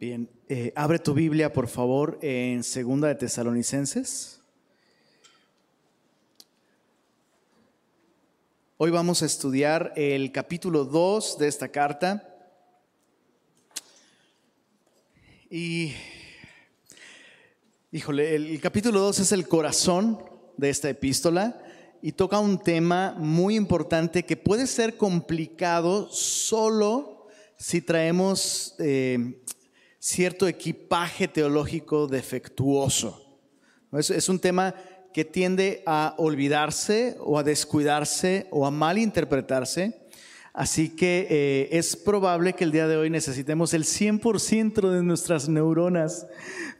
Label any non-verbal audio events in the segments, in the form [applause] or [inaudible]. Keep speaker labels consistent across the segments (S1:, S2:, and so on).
S1: Bien, eh, abre tu Biblia por favor en Segunda de Tesalonicenses. Hoy vamos a estudiar el capítulo 2 de esta carta. Y, híjole, el capítulo 2 es el corazón de esta epístola y toca un tema muy importante que puede ser complicado solo si traemos eh, cierto equipaje teológico defectuoso. Es, un tema que tiende a olvidarse o a descuidarse o a malinterpretarse Así que eh, es probable que el día de hoy necesitemos el 100% de nuestras neuronas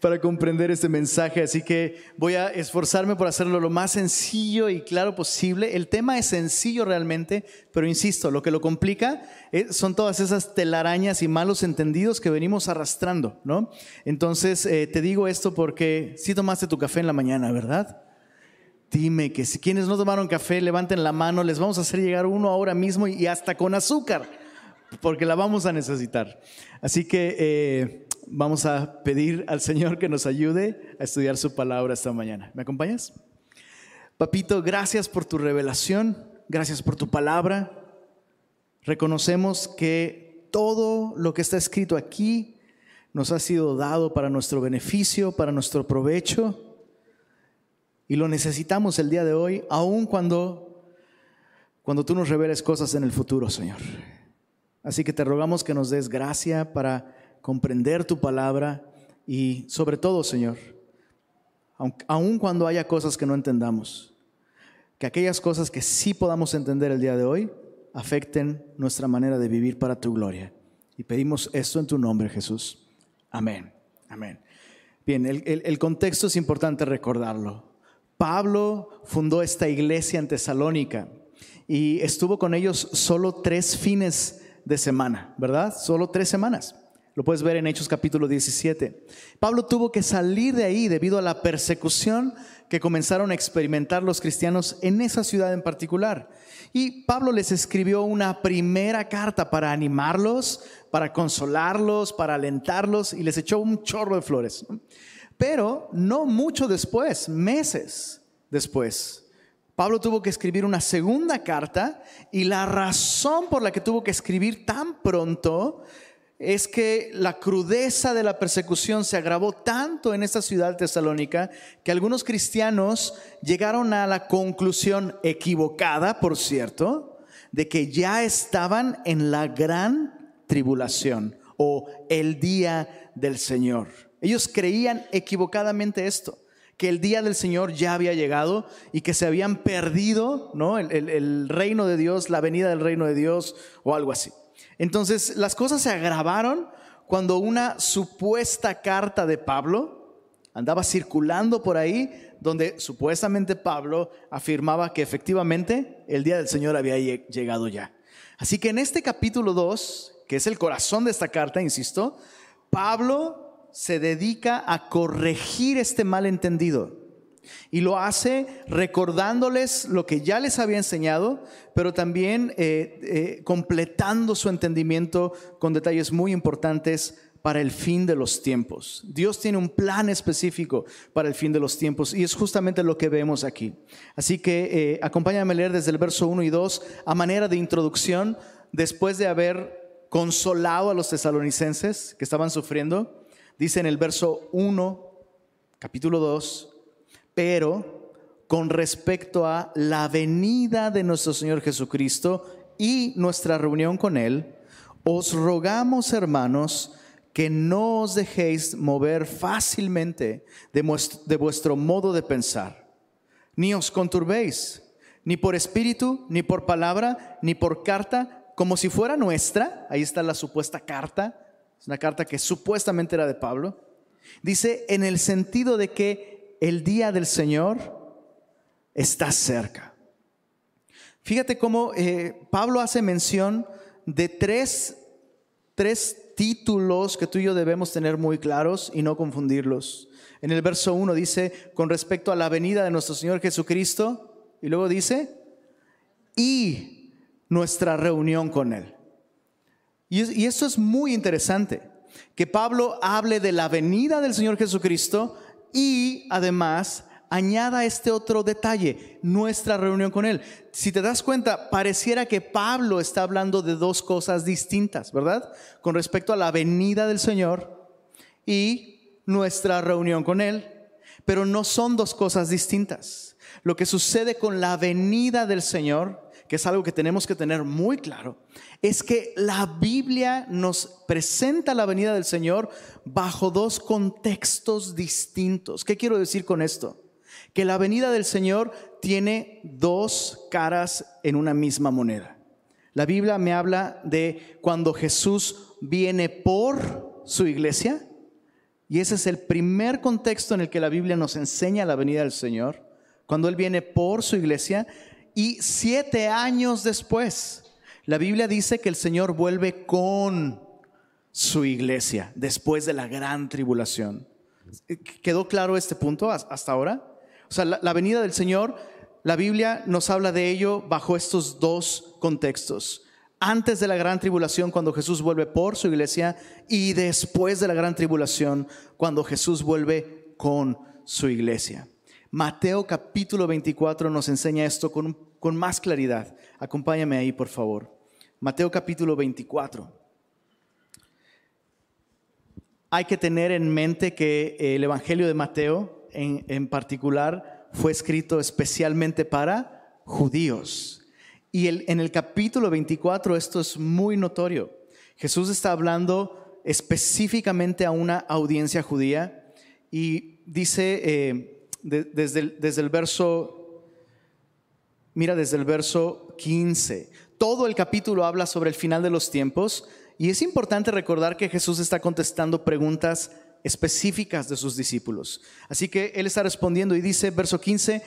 S1: para comprender este mensaje. Así que voy a esforzarme por hacerlo lo más sencillo y claro posible. El tema es sencillo realmente, pero insisto, lo que lo complica eh, son todas esas telarañas y malos entendidos que venimos arrastrando, ¿no? Entonces, eh, te digo esto porque si tomaste tu café en la mañana, ¿verdad? Dime que si quienes no tomaron café, levanten la mano, les vamos a hacer llegar uno ahora mismo y hasta con azúcar, porque la vamos a necesitar. Así que eh, vamos a pedir al Señor que nos ayude a estudiar su palabra esta mañana. ¿Me acompañas? Papito, gracias por tu revelación, gracias por tu palabra. Reconocemos que todo lo que está escrito aquí nos ha sido dado para nuestro beneficio, para nuestro provecho. Y lo necesitamos el día de hoy, aun cuando, cuando tú nos reveles cosas en el futuro, Señor. Así que te rogamos que nos des gracia para comprender tu palabra y sobre todo, Señor, aun cuando haya cosas que no entendamos, que aquellas cosas que sí podamos entender el día de hoy afecten nuestra manera de vivir para tu gloria. Y pedimos esto en tu nombre, Jesús. Amén. Amén. Bien, el, el contexto es importante recordarlo. Pablo fundó esta iglesia en Tesalónica y estuvo con ellos solo tres fines de semana, ¿verdad? Solo tres semanas. Lo puedes ver en Hechos capítulo 17. Pablo tuvo que salir de ahí debido a la persecución que comenzaron a experimentar los cristianos en esa ciudad en particular. Y Pablo les escribió una primera carta para animarlos, para consolarlos, para alentarlos y les echó un chorro de flores. Pero no mucho después, meses después, Pablo tuvo que escribir una segunda carta y la razón por la que tuvo que escribir tan pronto es que la crudeza de la persecución se agravó tanto en esta ciudad tesalónica que algunos cristianos llegaron a la conclusión equivocada, por cierto, de que ya estaban en la gran tribulación o el día del Señor. Ellos creían equivocadamente esto, que el día del Señor ya había llegado y que se habían perdido ¿no? el, reino de Dios, la venida del reino de Dios o algo así. Entonces las cosas se agravaron cuando una supuesta carta de Pablo andaba circulando por ahí donde supuestamente Pablo afirmaba que efectivamente el día del Señor había llegado ya. Así que en este capítulo 2, que es el corazón de esta carta, insisto, Pablo se dedica a corregir este malentendido. Y lo hace recordándoles lo que ya les había enseñado, pero también eh, eh, completando su entendimiento con detalles muy importantes para el fin de los tiempos. Dios tiene un plan específico para el fin de los tiempos y es justamente lo que vemos aquí. Así que eh, acompáñame a leer desde el verso 1 y 2 a manera de introducción, después de haber consolado a los tesalonicenses que estaban sufriendo, Dice en el verso 1, capítulo 2, pero con respecto a la venida de nuestro Señor Jesucristo y nuestra reunión con Él, os rogamos, hermanos, que no os dejéis mover fácilmente de vuestro, modo de pensar, ni os conturbéis, ni por espíritu, ni por palabra, ni por carta, como si fuera nuestra, ahí está la supuesta carta, es una carta que supuestamente era de Pablo. Dice en el sentido de que el día del Señor está cerca. Fíjate cómo eh, Pablo hace mención de tres, tres títulos que tú y yo debemos tener muy claros y no confundirlos. En el verso 1 dice, con respecto a la venida de nuestro Señor Jesucristo, y luego dice, y nuestra reunión con Él. Y, eso es muy interesante, que Pablo hable de la venida del Señor Jesucristo y además añada este otro detalle, nuestra reunión con Él. Si te das cuenta, pareciera que Pablo está hablando de dos cosas distintas, ¿verdad? Con respecto a la venida del Señor y nuestra reunión con Él, pero no son dos cosas distintas. Lo que sucede con la venida del Señor que es algo que tenemos que tener muy claro, es que la Biblia nos presenta la venida del Señor bajo dos contextos distintos. ¿Qué quiero decir con esto? Que la venida del Señor tiene dos caras en una misma moneda. La Biblia me habla de cuando Jesús viene por su iglesia, y ese es el primer contexto en el que la Biblia nos enseña la venida del Señor, cuando Él viene por su iglesia, y siete años después, la Biblia dice que el Señor vuelve con su iglesia después de la gran tribulación. ¿Quedó claro este punto hasta ahora? O sea, la, venida del Señor, la Biblia nos habla de ello bajo estos dos contextos. Antes de la gran tribulación, cuando Jesús vuelve por su iglesia, y después de la gran tribulación, cuando Jesús vuelve con su iglesia. Mateo capítulo 24 nos enseña esto con, con más claridad. Acompáñame ahí, por favor. Mateo capítulo 24. Hay que tener en mente que el Evangelio de Mateo en, en particular fue escrito especialmente para judíos. Y el, en el capítulo 24 esto es muy notorio. Jesús está hablando específicamente a una audiencia judía y dice... Eh, desde, el, desde el verso, mira, desde el verso 15. Todo el capítulo habla sobre el final de los tiempos y es importante recordar que Jesús está contestando preguntas específicas de sus discípulos. Así que Él está respondiendo y dice, verso 15,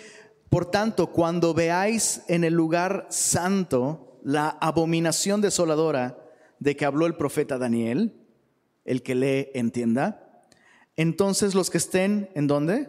S1: por tanto, cuando veáis en el lugar santo la abominación desoladora de que habló el profeta Daniel, el que lee entienda, entonces los que estén, ¿en dónde?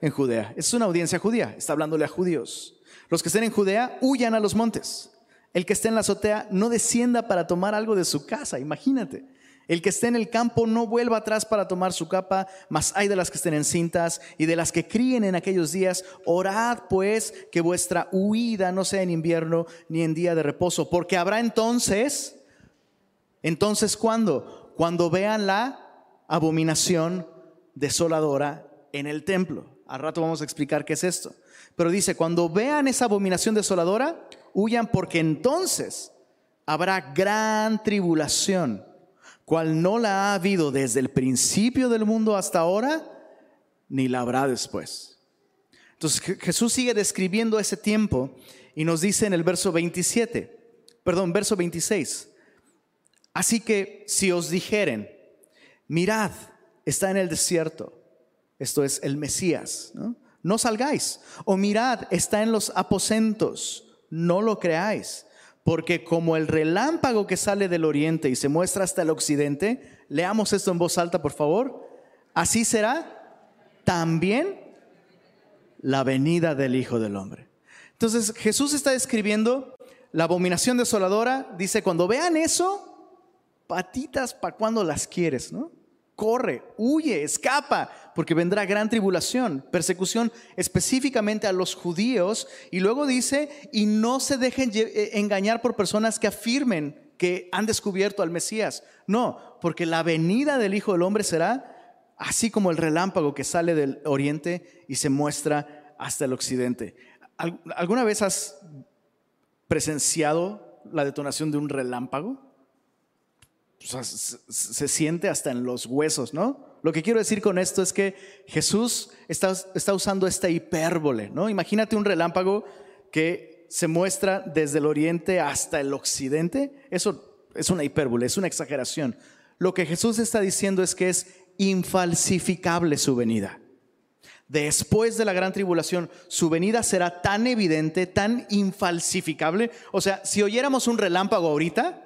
S1: en Judea. Es una audiencia judía, está hablándole a judíos. Los que estén en Judea, huyan a los montes. El que esté en la azotea, no descienda para tomar algo de su casa, imagínate. El que esté en el campo, no vuelva atrás para tomar su capa, mas hay de las que estén encintas y de las que críen en aquellos días. Orad pues que vuestra huida no sea en invierno ni en día de reposo, porque habrá entonces, entonces ¿cuándo? Cuando vean la abominación desoladora en el templo. Al rato vamos a explicar qué es esto. Pero dice, cuando vean esa abominación desoladora, huyan porque entonces habrá gran tribulación, cual no la ha habido desde el principio del mundo hasta ahora, ni la habrá después. Entonces Jesús sigue describiendo ese tiempo y nos dice en el verso 27, perdón, verso 26, así que si os dijeren, mirad, está en el desierto, esto es el Mesías. ¿no? salgáis. O mirad, está en los aposentos, no lo creáis. Porque como el relámpago que sale del oriente y se muestra hasta el occidente, leamos esto en voz alta, por favor, así será también la venida del Hijo del Hombre. Entonces Jesús está describiendo la abominación desoladora, dice, cuando vean eso, patitas para cuando las quieres, ¿no? Corre, huye, escapa, porque vendrá gran tribulación, persecución específicamente a los judíos. Y luego dice, y no se dejen eh, engañar por personas que afirmen que han descubierto al Mesías. No, porque la venida del Hijo del Hombre será así como el relámpago que sale del oriente y se muestra hasta el occidente. ¿Alguna vez has presenciado la detonación de un relámpago? Se, siente hasta en los huesos, ¿no? Lo que quiero decir con esto es que Jesús está, está usando esta hipérbole, ¿no? Imagínate un relámpago que se muestra desde el oriente hasta el occidente. Eso es una hipérbole, es una exageración. Lo que Jesús está diciendo es que es infalsificable su venida. Después de la gran tribulación, su venida será tan evidente, tan infalsificable. O sea, si oyéramos un relámpago ahorita,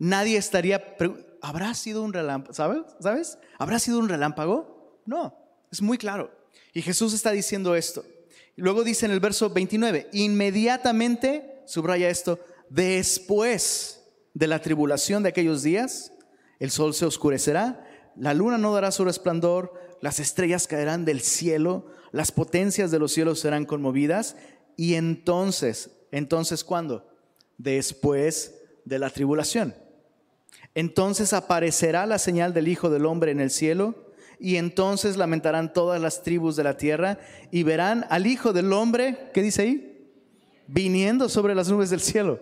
S1: nadie estaría, ¿habrá sido un relámpago? ¿Sabes? ¿Sabes? ¿Habrá sido un relámpago? No, es muy claro. Y Jesús está diciendo esto. Luego dice en el verso 29, inmediatamente, subraya esto, después de la tribulación de aquellos días, El sol se oscurecerá, la luna no dará su resplandor, las estrellas caerán del cielo, las potencias de los cielos serán conmovidas. Y entonces, entonces, ¿cuándo? Después de la tribulación. Entonces aparecerá la señal del Hijo del Hombre en el cielo y entonces lamentarán todas las tribus de la tierra y verán al Hijo del Hombre, ¿qué dice ahí? Viniendo sobre las nubes del cielo,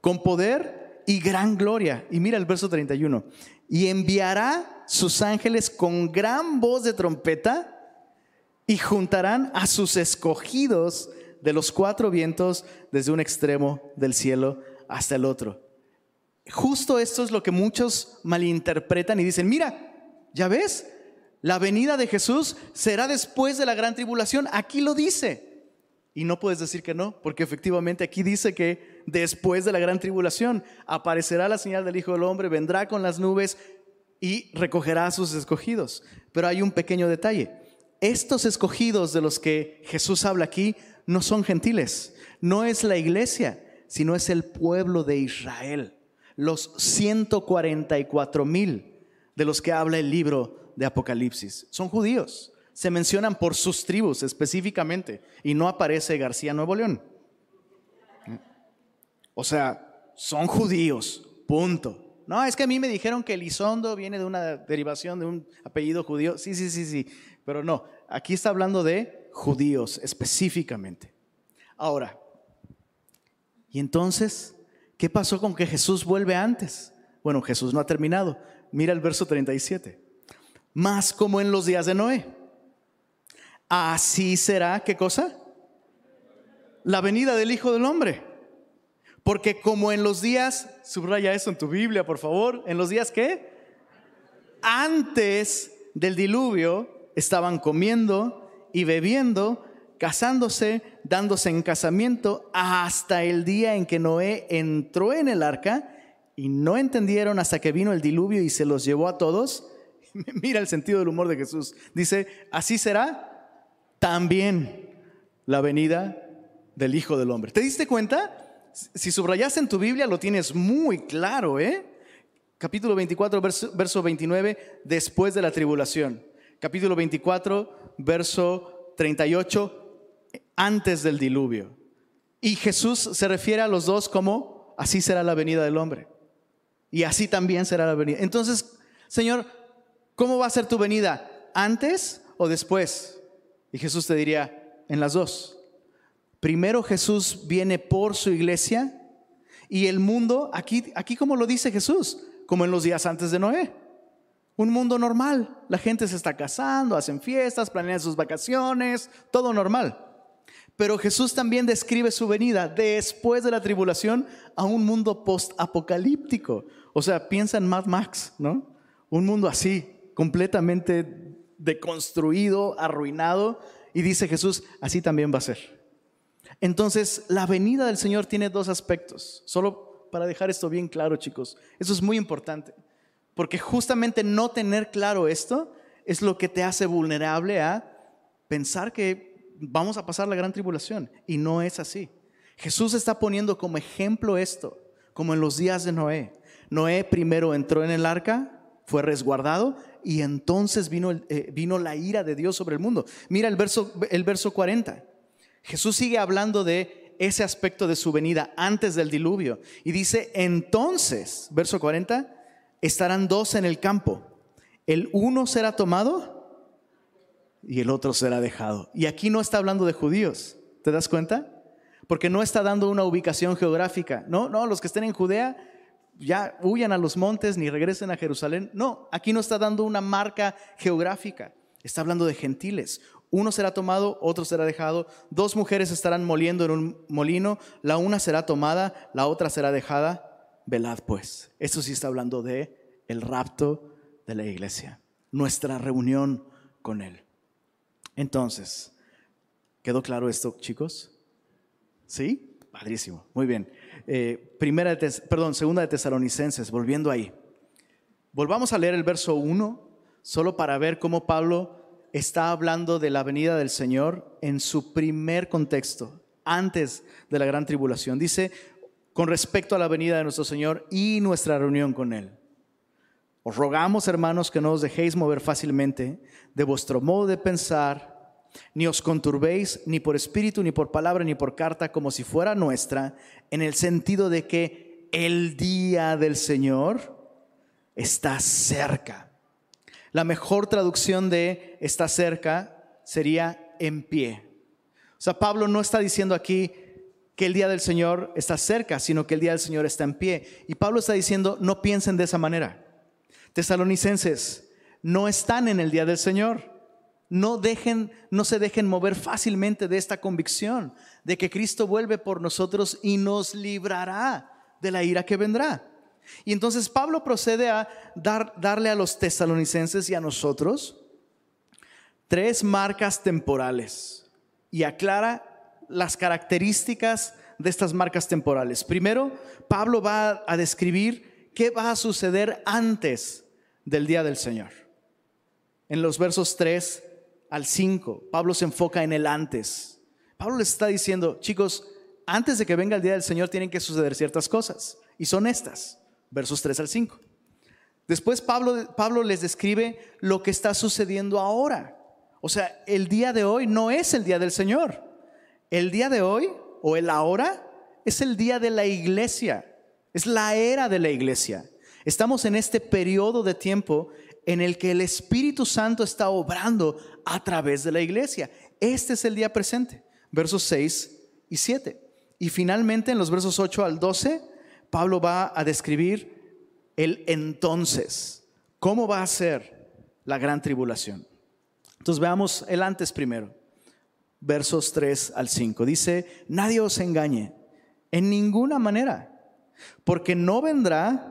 S1: con poder y gran gloria. Y mira el verso 31. Y enviará sus ángeles con gran voz de trompeta y juntarán a sus escogidos de los cuatro vientos desde un extremo del cielo hasta el otro. Justo esto es lo que muchos malinterpretan y dicen, mira, ¿ya ves? La venida de Jesús será después de la gran tribulación. Aquí lo dice. Y no puedes decir que no, porque efectivamente aquí dice que después de la gran tribulación aparecerá la señal del Hijo del Hombre, vendrá con las nubes y recogerá a sus escogidos. Pero hay un pequeño detalle. Estos escogidos de los que Jesús habla aquí no son gentiles, no es la iglesia, sino es el pueblo de Israel, los 144 mil de los que habla el libro de Apocalipsis. Son judíos. Se mencionan por sus tribus específicamente y no aparece García Nuevo León. O sea, son judíos, punto. No, es que a mí me dijeron que Elizondo viene de una derivación de un apellido judío. Sí, sí, sí, sí. Pero no, aquí está hablando de judíos específicamente. Ahora, ¿y entonces qué pasó con que Jesús vuelve antes? Bueno, Jesús no ha terminado. Mira el verso 37 más como en los días de Noé. Así será, ¿qué cosa? La venida del Hijo del Hombre. Porque como en los días, subraya eso en tu Biblia, por favor, en los días que antes del diluvio estaban comiendo y bebiendo, casándose, dándose en casamiento, hasta el día en que Noé entró en el arca y no entendieron hasta que vino el diluvio y se los llevó a todos [laughs] Mira el sentido del humor de Jesús. Dice, así será también la venida del Hijo del Hombre. ¿Te diste cuenta? Si subrayaste en tu Biblia lo tienes muy claro, ¿eh? Capítulo 24, verso, verso 29, después de la tribulación. Capítulo 24, verso 38, antes del diluvio. Y Jesús se refiere a los dos como, así será la venida del hombre. Y así también será la venida. Entonces, Señor, ¿Cómo va a ser tu venida? ¿Antes o después? Y Jesús te diría, en las dos. Primero Jesús viene por su iglesia y el mundo, aquí, aquí como lo dice Jesús, como en los días antes de Noé. Un mundo normal. La gente se está casando, hacen fiestas, planean sus vacaciones, todo normal. Pero Jesús también describe su venida después de la tribulación a un mundo post-apocalíptico. O sea, piensa en Mad Max, ¿no? Un mundo así, completamente deconstruido, arruinado, y dice Jesús, así también va a ser. Entonces, la venida del Señor tiene dos aspectos, solo para dejar esto bien claro, chicos. Eso es muy importante, porque justamente no tener claro esto es lo que te hace vulnerable a pensar que vamos a pasar la gran tribulación, y no es así. Jesús está poniendo como ejemplo esto, como en los días de Noé. Noé primero entró en el arca, fue resguardado y entonces vino, eh, vino la ira de Dios sobre el mundo. Mira el verso, el verso 40. Jesús sigue hablando de ese aspecto de su venida antes del diluvio. Y dice, entonces, verso 40, estarán dos en el campo. El uno será tomado y el otro será dejado. Y aquí no está hablando de judíos. ¿Te das cuenta? Porque no está dando una ubicación geográfica. No, no, los que estén en Judea ya huyan a los montes ni regresen a Jerusalén. No, aquí no está dando una marca geográfica. Está hablando de gentiles. Uno será tomado, otro será dejado. Dos mujeres estarán moliendo en un molino. La una será tomada, la otra será dejada. Velad pues. Esto sí está hablando de el rapto de la iglesia. Nuestra reunión con él. Entonces, ¿quedó claro esto, chicos? ¿Sí? Padrísimo. Muy bien. Eh, primera perdón, segunda de Tesalonicenses, volviendo ahí. Volvamos a leer el verso 1, solo para ver cómo Pablo está hablando de la venida del Señor en su primer contexto, antes de la gran tribulación. Dice, con respecto a la venida de nuestro Señor y nuestra reunión con Él. Os rogamos, hermanos, que no os dejéis mover fácilmente de vuestro modo de pensar, ni os conturbéis ni por espíritu, ni por palabra, ni por carta, como si fuera nuestra, en el sentido de que el día del Señor está cerca. La mejor traducción de está cerca sería en pie. O sea, Pablo no está diciendo aquí que el día del Señor está cerca, sino que el día del Señor está en pie. Y Pablo está diciendo, no piensen de esa manera. Tesalonicenses, no están en el día del Señor. No dejen, no se dejen mover fácilmente de esta convicción de que Cristo vuelve por nosotros y nos librará de la ira que vendrá. Y entonces Pablo procede a dar, darle a los tesalonicenses y a nosotros tres marcas temporales y aclara las características de estas marcas temporales. Primero, Pablo va a describir qué va a suceder antes del día del Señor. En los versos 3 al 5, Pablo se enfoca en el antes. Pablo les está diciendo, chicos, antes de que venga el día del Señor tienen que suceder ciertas cosas. Y son estas, versos 3 al 5. Después Pablo, Pablo les describe lo que está sucediendo ahora. O sea, el día de hoy no es el día del Señor. El día de hoy o el ahora es el día de la iglesia. Es la era de la iglesia. Estamos en este periodo de tiempo en el que el Espíritu Santo está obrando a través de la iglesia. Este es el día presente, versos 6 y 7. Y finalmente en los versos 8 al 12, Pablo va a describir el entonces, cómo va a ser la gran tribulación. Entonces veamos el antes primero, versos 3 al 5. Dice, nadie os engañe en ninguna manera, porque no vendrá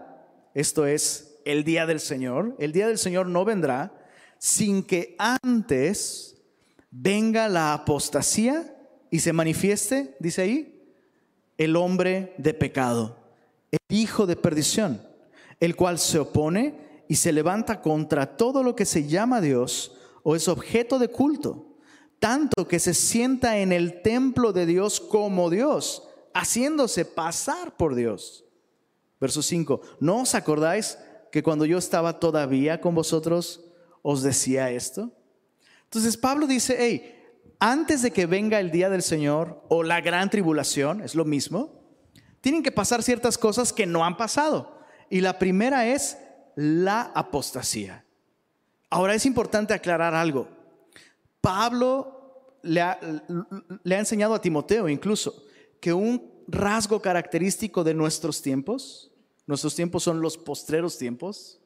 S1: esto es el día del Señor, el día del Señor no vendrá sin que antes venga la apostasía y se manifieste, dice ahí, el hombre de pecado, el hijo de perdición, el cual se opone y se levanta contra todo lo que se llama Dios o es objeto de culto, tanto que se sienta en el templo de Dios como Dios, haciéndose pasar por Dios. Verso 5, ¿no os acordáis que cuando yo estaba todavía con vosotros os decía esto? Entonces Pablo dice, hey, antes de que venga el día del Señor o la gran tribulación, es lo mismo, tienen que pasar ciertas cosas que no han pasado. Y la primera es la apostasía. Ahora es importante aclarar algo. Pablo le ha, le ha enseñado a Timoteo incluso que un rasgo característico de nuestros tiempos Nuestros tiempos son los postreros tiempos.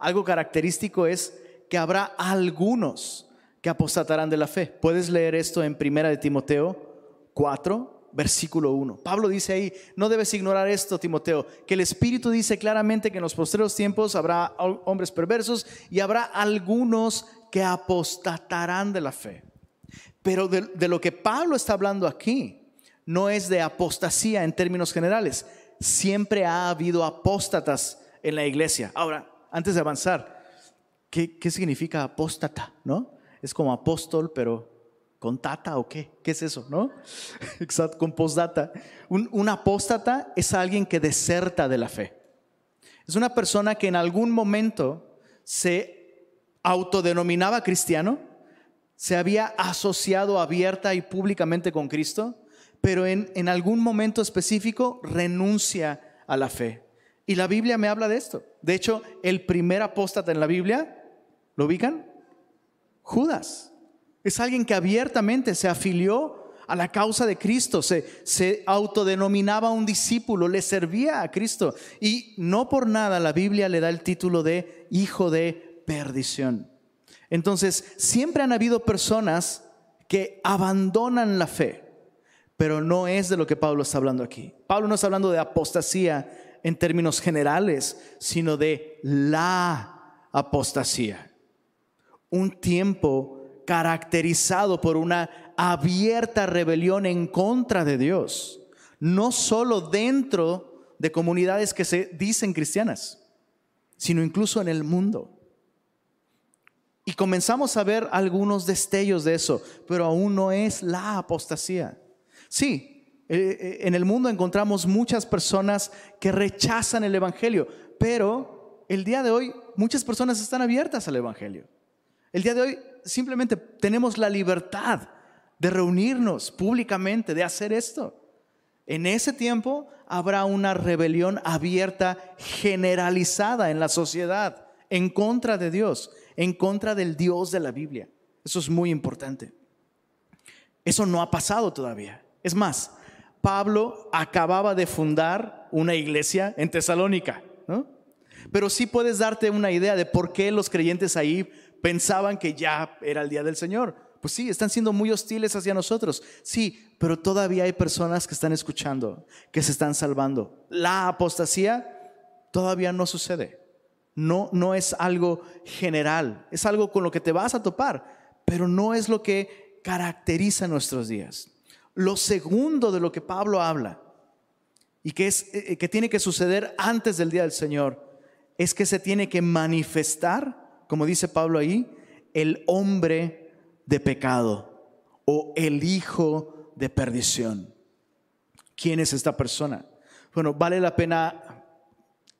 S1: Algo característico es que habrá algunos que apostatarán de la fe. Puedes leer esto en Primera de Timoteo 4, versículo 1. Pablo dice ahí, no debes ignorar esto, Timoteo, que el Espíritu dice claramente que en los postreros tiempos habrá hombres perversos y habrá algunos que apostatarán de la fe. Pero de, de lo que Pablo está hablando aquí no es de apostasía en términos generales, siempre ha habido apóstatas en la iglesia. Ahora, antes de avanzar, ¿qué, significa apóstata? ¿No? Es como apóstol, pero con tata o qué? ¿Qué es eso? ¿No? [laughs] Exacto, con postdata. Un, un apóstata es alguien que deserta de la fe. Es una persona que en algún momento se autodenominaba cristiano, se había asociado abierta y públicamente con Cristo, pero en, algún momento específico renuncia a la fe. Y la Biblia me habla de esto. De hecho, el primer apóstata en la Biblia, ¿lo ubican? Judas. Es alguien que abiertamente se afilió a la causa de Cristo, se, se autodenominaba un discípulo, le servía a Cristo. Y no por nada la Biblia le da el título de hijo de perdición. Entonces, siempre han habido personas que abandonan la fe pero no es de lo que Pablo está hablando aquí. Pablo no está hablando de apostasía en términos generales, sino de la apostasía. Un tiempo caracterizado por una abierta rebelión en contra de Dios, no solo dentro de comunidades que se dicen cristianas, sino incluso en el mundo. Y comenzamos a ver algunos destellos de eso, pero aún no es la apostasía. Sí, eh, eh, en el mundo encontramos muchas personas que rechazan el Evangelio, pero el día de hoy muchas personas están abiertas al Evangelio. El día de hoy simplemente tenemos la libertad de reunirnos públicamente, de hacer esto. En ese tiempo habrá una rebelión abierta, generalizada en la sociedad, en contra de Dios, en contra del Dios de la Biblia. Eso es muy importante. Eso no ha pasado todavía. Es más, Pablo acababa de fundar una iglesia en Tesalónica, ¿no? Pero sí puedes darte una idea de por qué los creyentes ahí pensaban que ya era el día del Señor. Pues sí, están siendo muy hostiles hacia nosotros. Sí, pero todavía hay personas que están escuchando, que se están salvando. La apostasía todavía no sucede. No, no es algo general, es algo con lo que te vas a topar, pero no es lo que caracteriza nuestros días. Lo segundo de lo que Pablo habla y que, es, eh, que tiene que suceder antes del día del Señor es que se tiene que manifestar, como dice Pablo ahí, el hombre de pecado o el hijo de perdición. ¿Quién es esta persona? Bueno, vale la pena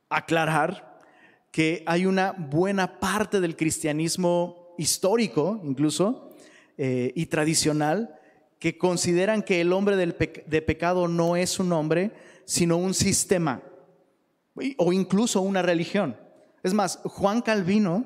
S1: aclarar que hay una buena parte del cristianismo histórico, incluso, eh, y tradicional, que consideran que el hombre de pecado no es un hombre, sino un sistema, o incluso una religión. Es más, Juan Calvino,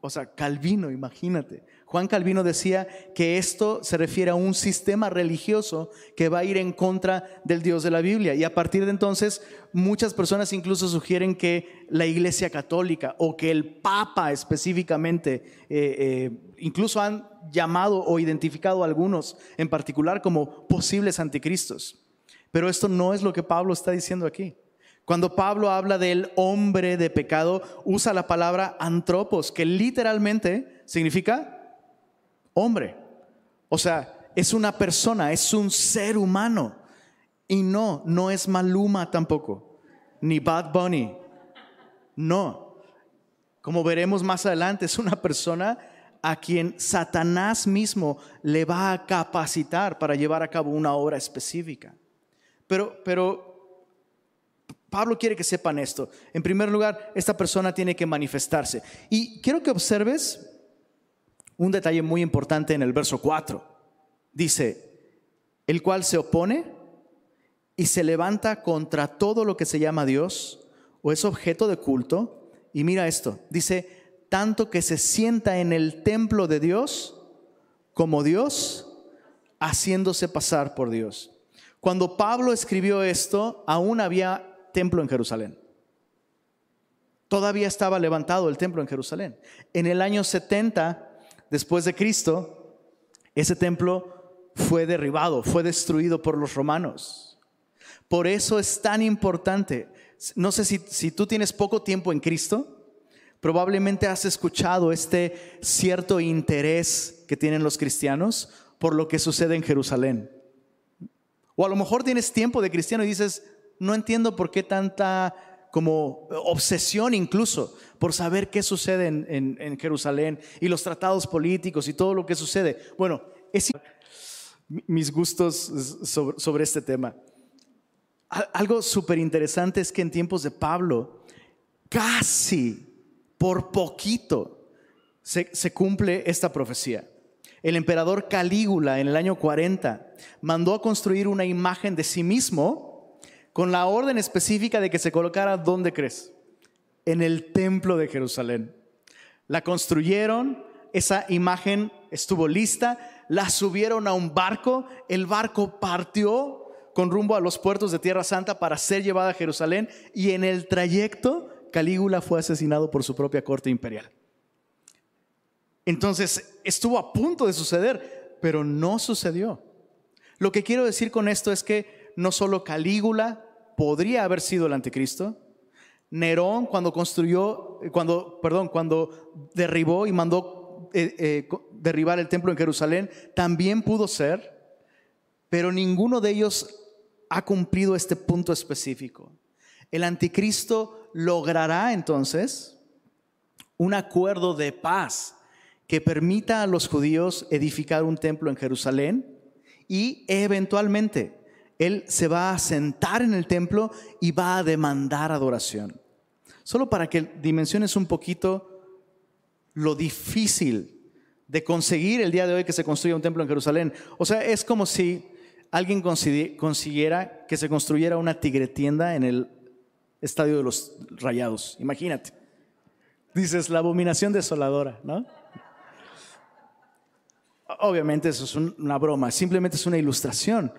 S1: o sea, Calvino, imagínate, Juan Calvino decía que esto se refiere a un sistema religioso que va a ir en contra del Dios de la Biblia. Y a partir de entonces, muchas personas incluso sugieren que la Iglesia Católica o que el Papa específicamente, eh, eh, incluso han llamado o identificado a algunos en particular como posibles anticristos. Pero esto no es lo que Pablo está diciendo aquí. Cuando Pablo habla del hombre de pecado, usa la palabra antropos, que literalmente significa hombre. O sea, es una persona, es un ser humano. Y no, no es Maluma tampoco, ni Bad Bunny. No. Como veremos más adelante, es una persona a quien Satanás mismo le va a capacitar para llevar a cabo una obra específica. Pero, pero Pablo quiere que sepan esto. En primer lugar, esta persona tiene que manifestarse. Y quiero que observes un detalle muy importante en el verso 4. Dice, el cual se opone y se levanta contra todo lo que se llama Dios o es objeto de culto. Y mira esto, dice, tanto que se sienta en el templo de Dios como Dios, haciéndose pasar por Dios. Cuando Pablo escribió esto, aún había templo en Jerusalén. Todavía estaba levantado el templo en Jerusalén. En el año 70 después de Cristo, ese templo fue derribado, fue destruido por los romanos. Por eso es tan importante. No sé si, si tú tienes poco tiempo en Cristo, probablemente has escuchado este cierto interés que tienen los cristianos por lo que sucede en Jerusalén. O a lo mejor tienes tiempo de cristiano y dices, no entiendo por qué tanta como obsesión incluso por saber qué sucede en, Jerusalén y los tratados políticos y todo lo que sucede. Bueno, es mis gustos sobre, sobre este tema. Algo súper interesante es que en tiempos de Pablo, casi por poquito se, se cumple esta profecía. El emperador Calígula en el año 40 mandó a construir una imagen de sí mismo con la orden específica de que se colocara donde crees en el templo de Jerusalén. La construyeron, esa imagen estuvo lista, la subieron a un barco, el barco partió con rumbo a los puertos de Tierra Santa para ser llevada a Jerusalén y en el trayecto Calígula fue asesinado por su propia corte imperial. Entonces estuvo a punto de suceder, pero no sucedió. Lo que quiero decir con esto es que no solo Calígula podría haber sido el anticristo, Nerón cuando construyó, eh, cuando, perdón, cuando derribó y mandó eh, eh, derribar el templo en Jerusalén, también pudo ser, pero ninguno de ellos ha cumplido este punto específico. El anticristo logrará entonces un acuerdo de paz que permita a los judíos edificar un templo en Jerusalén y eventualmente él se va a sentar en el templo y va a demandar adoración. Solo para que dimensiones un poquito lo difícil de conseguir el día de hoy que se construya un templo en Jerusalén. O sea, es como si alguien consiguiera que se construyera una tigre tienda en el estadio de los rayados. Imagínate. Dices, la abominación desoladora, ¿no? Obviamente eso es una broma, simplemente es una ilustración.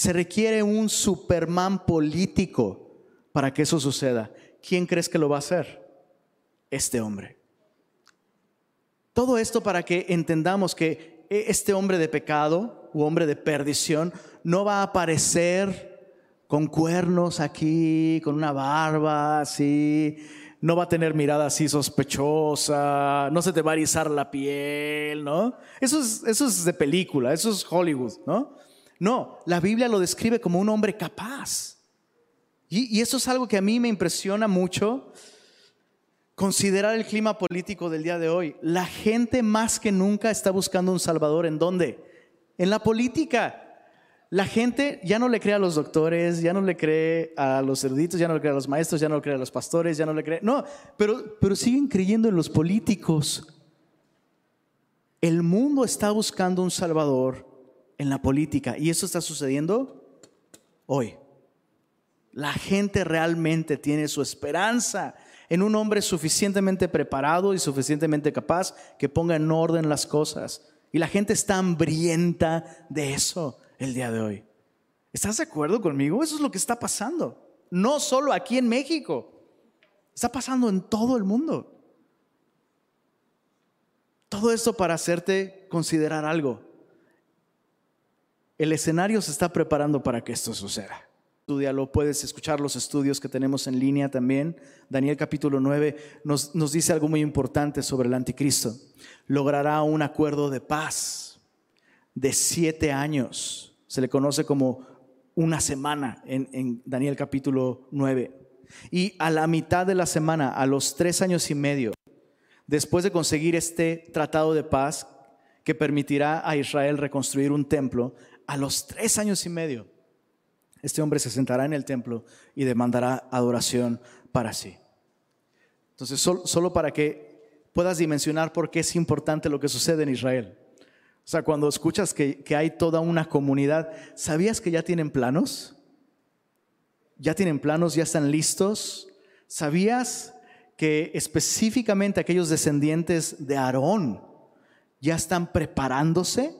S1: Se requiere un Superman político para que eso suceda. ¿quién crees que lo va a hacer? Este hombre. Todo esto para que entendamos que e, este hombre de pecado u hombre de perdición no va a aparecer con cuernos aquí, con una barba así, no va a tener mirada así sospechosa, no se te va a erizar la piel, ¿no? Eso es, eso es de película, eso es Hollywood, ¿no? No, la Biblia lo describe como un hombre capaz y, eso es algo que a mí me impresiona mucho, considerar el clima político del día de hoy. La gente más que nunca está buscando un salvador. ¿En dónde? En la política. La gente ya no le cree a los doctores, ya no le cree a los eruditos, ya no le cree a los maestros, ya no le cree a los pastores, ya no le cree. No, pero, pero siguen creyendo en los políticos. El mundo está buscando un salvador en la política y eso está sucediendo hoy. La gente realmente tiene su esperanza en un hombre suficientemente preparado y suficientemente capaz que ponga en orden las cosas. Y la gente está hambrienta de eso el día de hoy. ¿Estás de acuerdo conmigo? Eso es lo que está pasando. No solo aquí en México. Está pasando en todo el mundo. Todo esto para hacerte considerar algo. El escenario se está preparando para que esto suceda estudialo, puedes escuchar los estudios que tenemos en línea también. Daniel capítulo 9 nos, dice algo muy importante sobre el anticristo. Logrará un acuerdo de paz de siete años. Se le conoce como una semana en, en Daniel capítulo 9. Y a la mitad de la semana, a los tres años y medio, después de conseguir este tratado de paz que permitirá a Israel reconstruir un templo, a los tres años y medio, este hombre se sentará en el templo y demandará adoración para sí. Entonces, solo, para que puedas dimensionar por qué es importante lo que sucede en Israel. O sea, cuando escuchas que, que hay toda una comunidad, ¿sabías que ya tienen planos? ¿Ya tienen planos? ¿Ya están listos? ¿Sabías que específicamente aquellos descendientes de Aarón ya están preparándose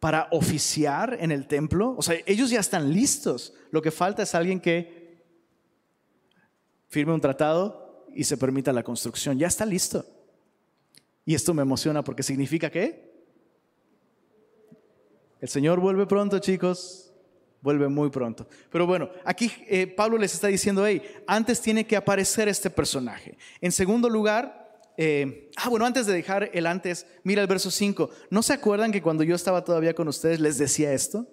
S1: para oficiar en el templo. O sea, ellos ya están listos. Lo que falta es alguien que firme un tratado y se permita la construcción. Ya está listo. Y esto me emociona porque significa que el Señor vuelve pronto, chicos. Vuelve muy pronto. Pero bueno, aquí eh, Pablo les está diciendo, hey, antes tiene que aparecer este personaje. En segundo lugar, eh, ah, bueno, antes de dejar el antes, mira el verso 5. ¿No se acuerdan que cuando yo estaba todavía con ustedes les decía esto?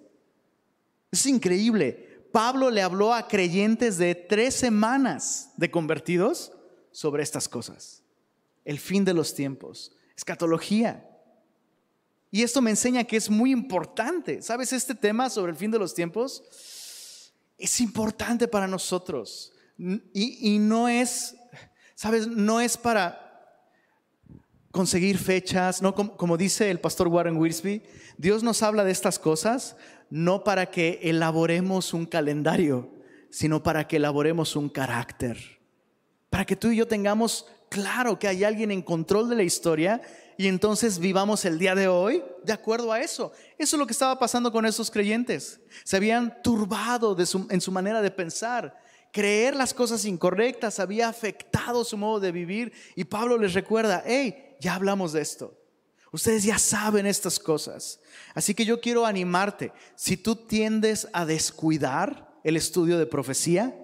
S1: Es increíble. Pablo le habló a creyentes de tres semanas de convertidos sobre estas cosas. El fin de los tiempos, escatología. Y esto me enseña que es muy importante. ¿Sabes? Este tema sobre el fin de los tiempos es importante para nosotros. Y, y no es, ¿sabes? No es para conseguir fechas, no como, dice el pastor Warren Wiersbe, Dios nos habla de estas cosas no para que elaboremos un calendario, sino para que elaboremos un carácter. Para que tú y yo tengamos claro que hay alguien en control de la historia y entonces vivamos el día de hoy de acuerdo a eso. Eso es lo que estaba pasando con esos creyentes. Se habían turbado en su manera de pensar. Creer las cosas incorrectas había afectado su modo de vivir y Pablo les recuerda, hey, ya hablamos de esto. Ustedes ya saben estas cosas. Así que yo quiero animarte. Si tú tiendes a descuidar el estudio de profecía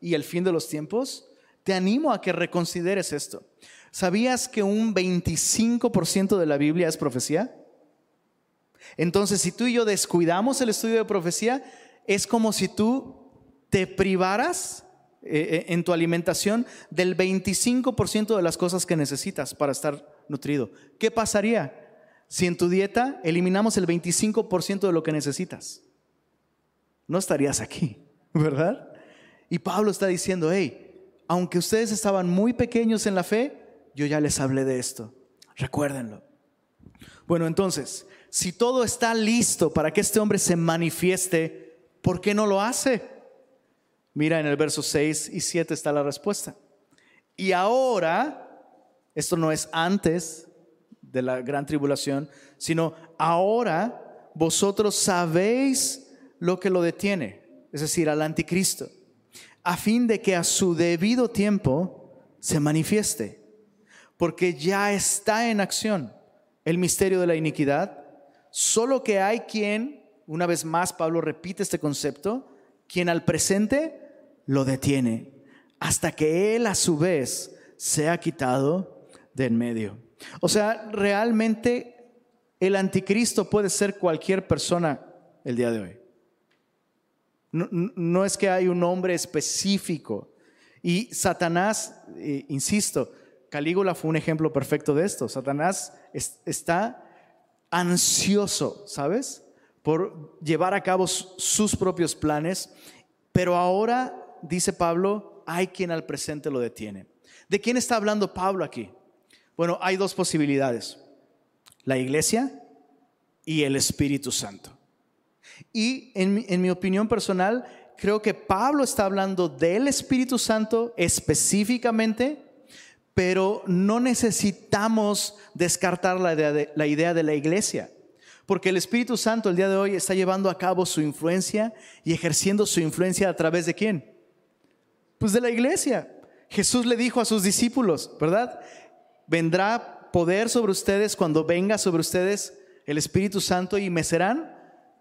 S1: y el fin de los tiempos, te animo a que reconsideres esto. ¿Sabías que un 25% de la Biblia es profecía? Entonces, si tú y yo descuidamos el estudio de profecía, es como si tú te privaras eh, eh, en tu alimentación del 25% de las cosas que necesitas para estar nutrido. ¿Qué pasaría si en tu dieta eliminamos el 25% de lo que necesitas? No estarías aquí, ¿verdad? Y Pablo está diciendo, hey, aunque ustedes estaban muy pequeños en la fe, yo ya les hablé de esto. Recuérdenlo. Bueno, entonces, si todo está listo para que este hombre se manifieste, ¿por qué no lo hace? Mira, en el verso 6 y 7 está la respuesta. Y ahora, esto no es antes de la gran tribulación, sino ahora vosotros sabéis lo que lo detiene, es decir, al anticristo, a fin de que a su debido tiempo se manifieste, porque ya está en acción el misterio de la iniquidad, solo que hay quien, una vez más Pablo repite este concepto, quien al presente lo detiene, hasta que él a su vez sea quitado de en medio. O sea, realmente el anticristo puede ser cualquier persona el día de hoy. No, es que hay un nombre específico. Y Satanás, eh, insisto, Calígula fue un ejemplo perfecto de esto. Satanás está ansioso, ¿sabes? Por llevar a cabo sus propios planes, pero ahora, dice Pablo, hay quien al presente lo detiene. ¿De quién está hablando Pablo aquí? Bueno, hay dos posibilidades, la iglesia y el Espíritu Santo. Y en mi opinión personal, creo que Pablo está hablando del Espíritu Santo específicamente pero no necesitamos descartar la idea, de, la iglesia. Porque el Espíritu Santo el día de hoy está llevando a cabo su influencia y ejerciendo su influencia a través de quién? Pues de la iglesia. Jesús le dijo a sus discípulos, ¿verdad? Vendrá poder sobre ustedes cuando venga sobre ustedes el Espíritu Santo y me serán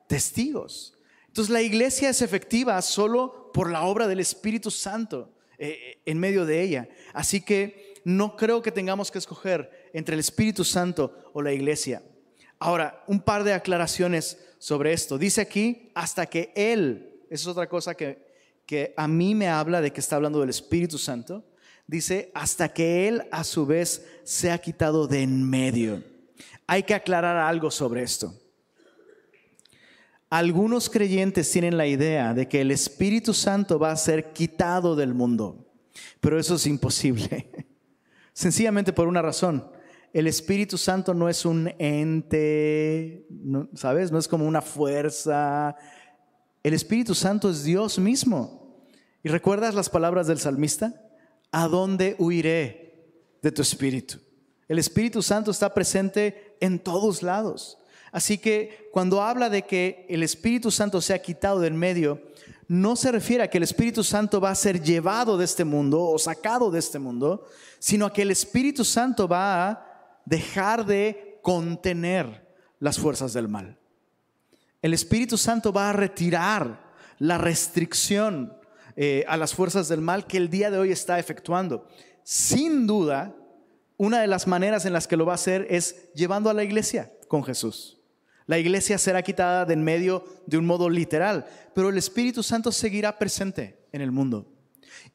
S1: testigos. Entonces la iglesia es efectiva solo por la obra del Espíritu Santo eh, en medio de ella. Así que no creo que tengamos que escoger entre el Espíritu Santo o la iglesia. Ahora, un par de aclaraciones sobre esto. Dice aquí, hasta que Él, esa es otra cosa que, que a mí me habla de que está hablando del Espíritu Santo. Dice, hasta que Él a su vez se ha quitado de en medio. Hay que aclarar algo sobre esto. Algunos creyentes tienen la idea de que el Espíritu Santo va a ser quitado del mundo, pero eso es imposible. [laughs] Sencillamente por una razón. El Espíritu Santo no es un ente, ¿sabes? No es como una fuerza. El Espíritu Santo es Dios mismo. ¿Y recuerdas las palabras del salmista? ¿A dónde huiré de tu Espíritu? El Espíritu Santo está presente en todos lados. Así que cuando habla de que el Espíritu Santo se ha quitado del medio, no se refiere a que el Espíritu Santo va a ser llevado de este mundo o sacado de este mundo, sino a que el Espíritu Santo va a dejar de contener las fuerzas del mal. El Espíritu Santo va a retirar la restricción eh, a las fuerzas del mal que el día de hoy está efectuando. Sin duda, una de las maneras en las que lo va a hacer es llevando a la iglesia con Jesús. La iglesia será quitada de en medio de un modo literal, pero el Espíritu Santo seguirá presente en el mundo.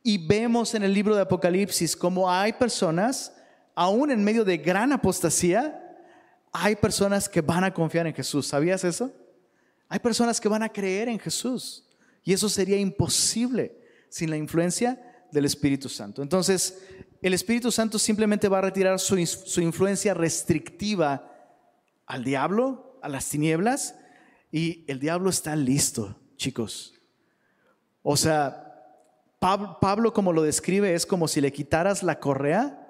S1: Y vemos en el libro de Apocalipsis cómo hay personas, aún en medio de gran apostasía, hay personas que van a confiar en Jesús. ¿Sabías eso? Hay personas que van a creer en Jesús. Y eso sería imposible sin la influencia del Espíritu Santo. Entonces, el Espíritu Santo simplemente va a retirar su, su influencia restrictiva al diablo, a las tinieblas, y el diablo está listo, chicos. O sea, Pablo, como lo describe, es como si le quitaras la correa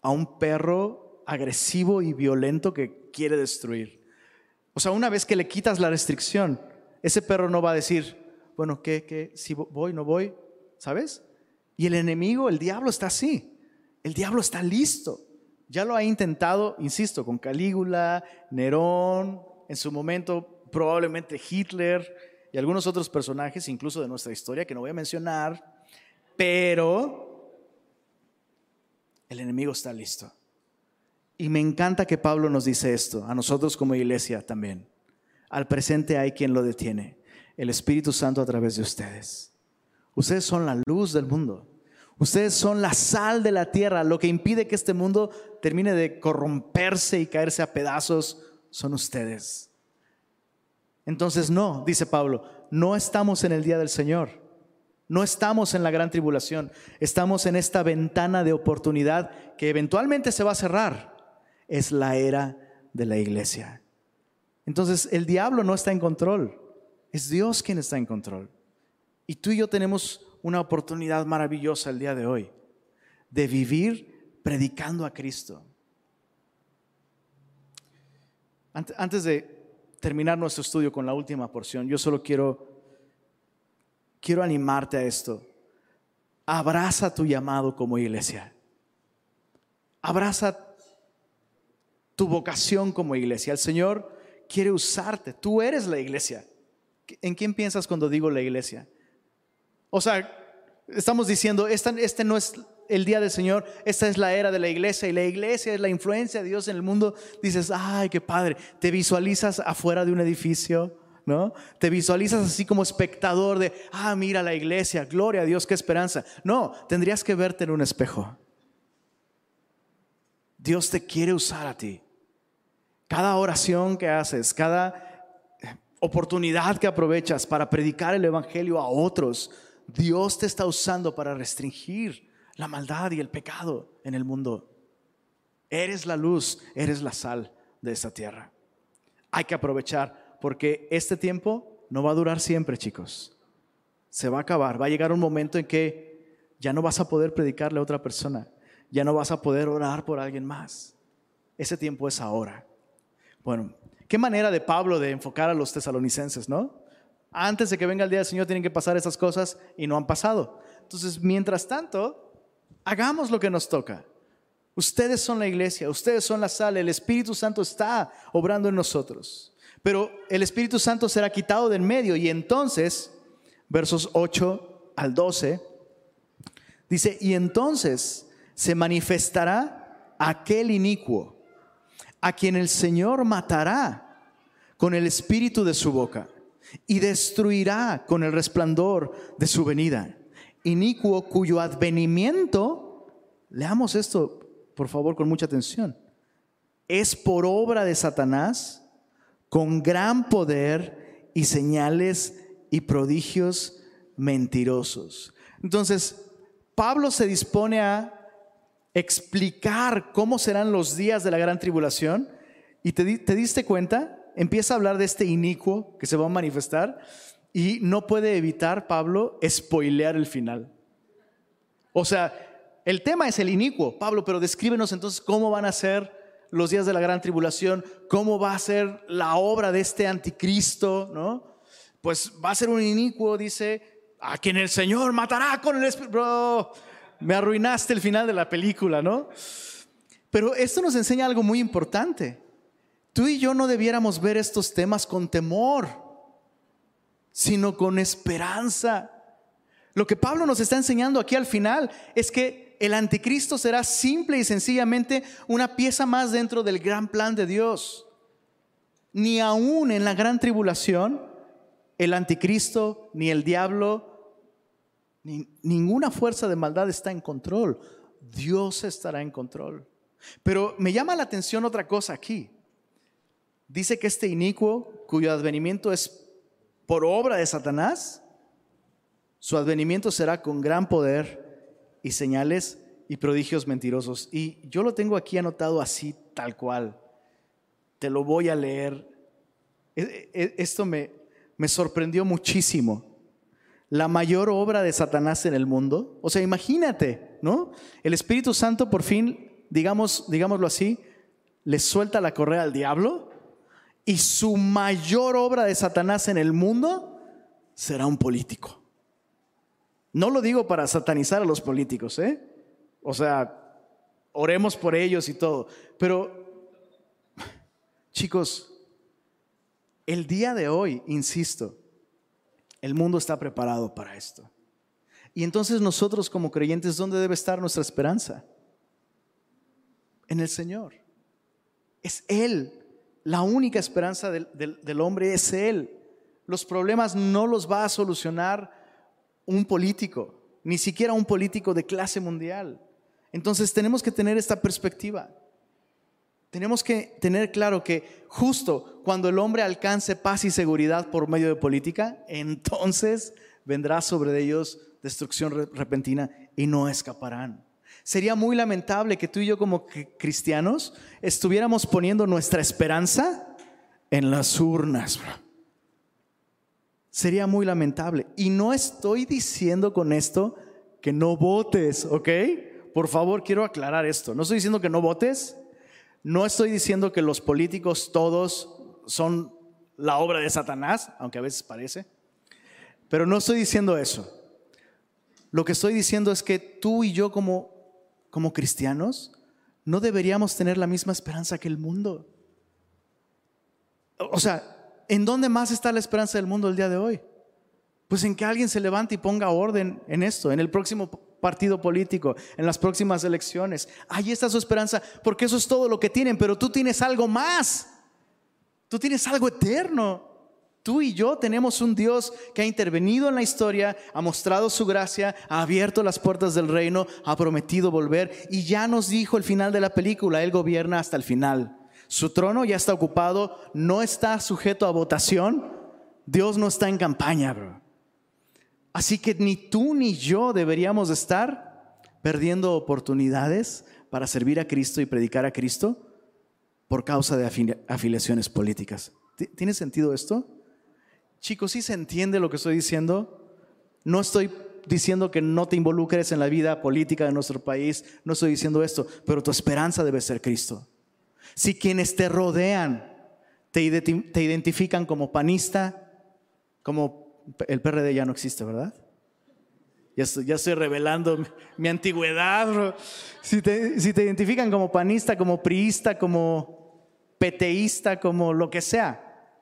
S1: a un perro agresivo y violento que quiere destruir. O sea, una vez que le quitas la restricción, ese perro no va a decir, bueno, ¿qué, qué? Si voy, no voy, ¿sabes? Y el enemigo, el diablo está así. El diablo está listo. Ya lo ha intentado, insisto, con Calígula, Nerón, en su momento probablemente Hitler y algunos otros personajes, incluso de nuestra historia, que no voy a mencionar. Pero el enemigo está listo. Y me encanta que Pablo nos dice esto, a nosotros como iglesia también. Al presente hay quien lo detiene, el Espíritu Santo a través de ustedes. Ustedes son la luz del mundo. Ustedes son la sal de la tierra. Lo que impide que este mundo termine de corromperse y caerse a pedazos son ustedes. Entonces no, dice Pablo, no estamos en el día del Señor. No estamos en la gran tribulación, estamos en esta ventana de oportunidad que eventualmente se va a cerrar. Es la era de la iglesia. Entonces el diablo no está en control, es Dios quien está en control. Y tú y yo tenemos una oportunidad maravillosa el día de hoy de vivir predicando a Cristo. Antes de terminar nuestro estudio con la última porción, yo solo quiero, quiero animarte a esto. Abraza tu llamado como iglesia. Abraza tu vocación como iglesia. El Señor quiere usarte. Tú eres la iglesia. ¿En quién piensas cuando digo la iglesia? O sea, estamos diciendo, este no es el día del Señor, esta es la era de la iglesia y la iglesia es la influencia de Dios en el mundo. Dices, ay, qué padre, te visualizas afuera de un edificio, ¿no? Te visualizas así como espectador de, ah, mira la iglesia, gloria a Dios, qué esperanza. No, tendrías que verte en un espejo. Dios te quiere usar a ti. Cada oración que haces, cada oportunidad que aprovechas para predicar el Evangelio a otros, Dios te está usando para restringir la maldad y el pecado en el mundo. Eres la luz, eres la sal de esta tierra. Hay que aprovechar porque este tiempo no va a durar siempre, chicos. Se va a acabar. Va a llegar un momento en que ya no vas a poder predicarle a otra persona. Ya no vas a poder orar por alguien más. Ese tiempo es ahora. Bueno, qué manera de Pablo de enfocar a los tesalonicenses, ¿no? Antes de que venga el día del Señor tienen que pasar esas cosas y no han pasado. Entonces, mientras tanto, hagamos lo que nos toca. Ustedes son la iglesia, ustedes son la sal, el Espíritu Santo está obrando en nosotros. Pero el Espíritu Santo será quitado del medio y entonces, versos 8 al 12, dice, y entonces se manifestará aquel inicuo a quien el Señor matará con el espíritu de su boca y destruirá con el resplandor de su venida. Inicuo cuyo advenimiento, leamos esto por favor con mucha atención, es por obra de Satanás con gran poder y señales y prodigios mentirosos. Entonces, Pablo se dispone a explicar cómo serán los días de la gran tribulación y te, te diste cuenta empieza a hablar de este inicuo que se va a manifestar y no puede evitar, Pablo, spoilear el final. O sea, el tema es el inicuo, Pablo, pero descríbenos entonces cómo van a ser los días de la gran tribulación, cómo va a ser la obra de este anticristo, ¿no? Pues va a ser un inicuo, dice, a quien el Señor matará con el Espíritu. Me arruinaste el final de la película, ¿no? Pero esto nos enseña algo muy importante. Tú y yo no debiéramos ver estos temas con temor, sino con esperanza. Lo que Pablo nos está enseñando aquí al final es que el anticristo será simple y sencillamente una pieza más dentro del gran plan de Dios. Ni aún en la gran tribulación, el anticristo, ni el diablo, ni, ninguna fuerza de maldad está en control. Dios estará en control. Pero me llama la atención otra cosa aquí. Dice que este inicuo, cuyo advenimiento es por obra de Satanás, su advenimiento será con gran poder y señales y prodigios mentirosos. Y yo lo tengo aquí anotado así, tal cual. Te lo voy a leer. E, e, esto me, me sorprendió muchísimo. La mayor obra de Satanás en el mundo. O sea, imagínate, ¿no? El Espíritu Santo por fin, digamos, digámoslo así, le suelta la correa al diablo y su mayor obra de Satanás en el mundo será un político. No lo digo para satanizar a los políticos, ¿eh? O sea, oremos por ellos y todo. Pero, chicos, el día de hoy, insisto, el mundo está preparado para esto. Y entonces nosotros como creyentes, ¿dónde debe estar nuestra esperanza? En el Señor. Es Él la única esperanza del, hombre es Él. Los problemas no los va a solucionar un político, ni siquiera un político de clase mundial. Entonces tenemos que tener esta perspectiva. Tenemos que tener claro que justo cuando el hombre alcance paz y seguridad por medio de política, entonces vendrá sobre ellos destrucción repentina y no escaparán. Sería muy lamentable que tú y yo como cristianos estuviéramos poniendo nuestra esperanza en las urnas. Sería muy lamentable. Y no estoy diciendo con esto que no votes, ¿ok? Por favor, quiero aclarar esto. No estoy diciendo que no votes. No estoy diciendo que los políticos todos son la obra de Satanás, aunque a veces parece. Pero no estoy diciendo eso. Lo que estoy diciendo es que tú y yo como, como cristianos no deberíamos tener la misma esperanza que el mundo. O sea, ¿en dónde más está la esperanza del mundo el día de hoy? Pues en que alguien se levante y ponga orden en esto, en el próximo partido político, en las próximas elecciones. Ahí está su esperanza, porque eso es todo lo que tienen, pero tú tienes algo más. Tú tienes algo eterno. Tú y yo tenemos un Dios que ha intervenido en la historia, ha mostrado su gracia, ha abierto las puertas del reino, ha prometido volver y ya nos dijo el final de la película, Él gobierna hasta el final. Su trono ya está ocupado, no está sujeto a votación, Dios no está en campaña, bro. Así que ni tú ni yo deberíamos estar perdiendo oportunidades para servir a Cristo y predicar a Cristo por causa de afiliaciones políticas. ¿Tiene sentido esto? Chicos, ¿sí se entiende lo que estoy diciendo? No estoy diciendo que no te involucres en la vida política de nuestro país, no estoy diciendo esto, pero tu esperanza debe ser Cristo. Si quienes te rodean te, identifican como panista, como el PRD ya no existe, ¿verdad? Ya estoy, revelando mi, antigüedad. Si te, te identifican como panista, como priista, como peteísta, como lo que sea,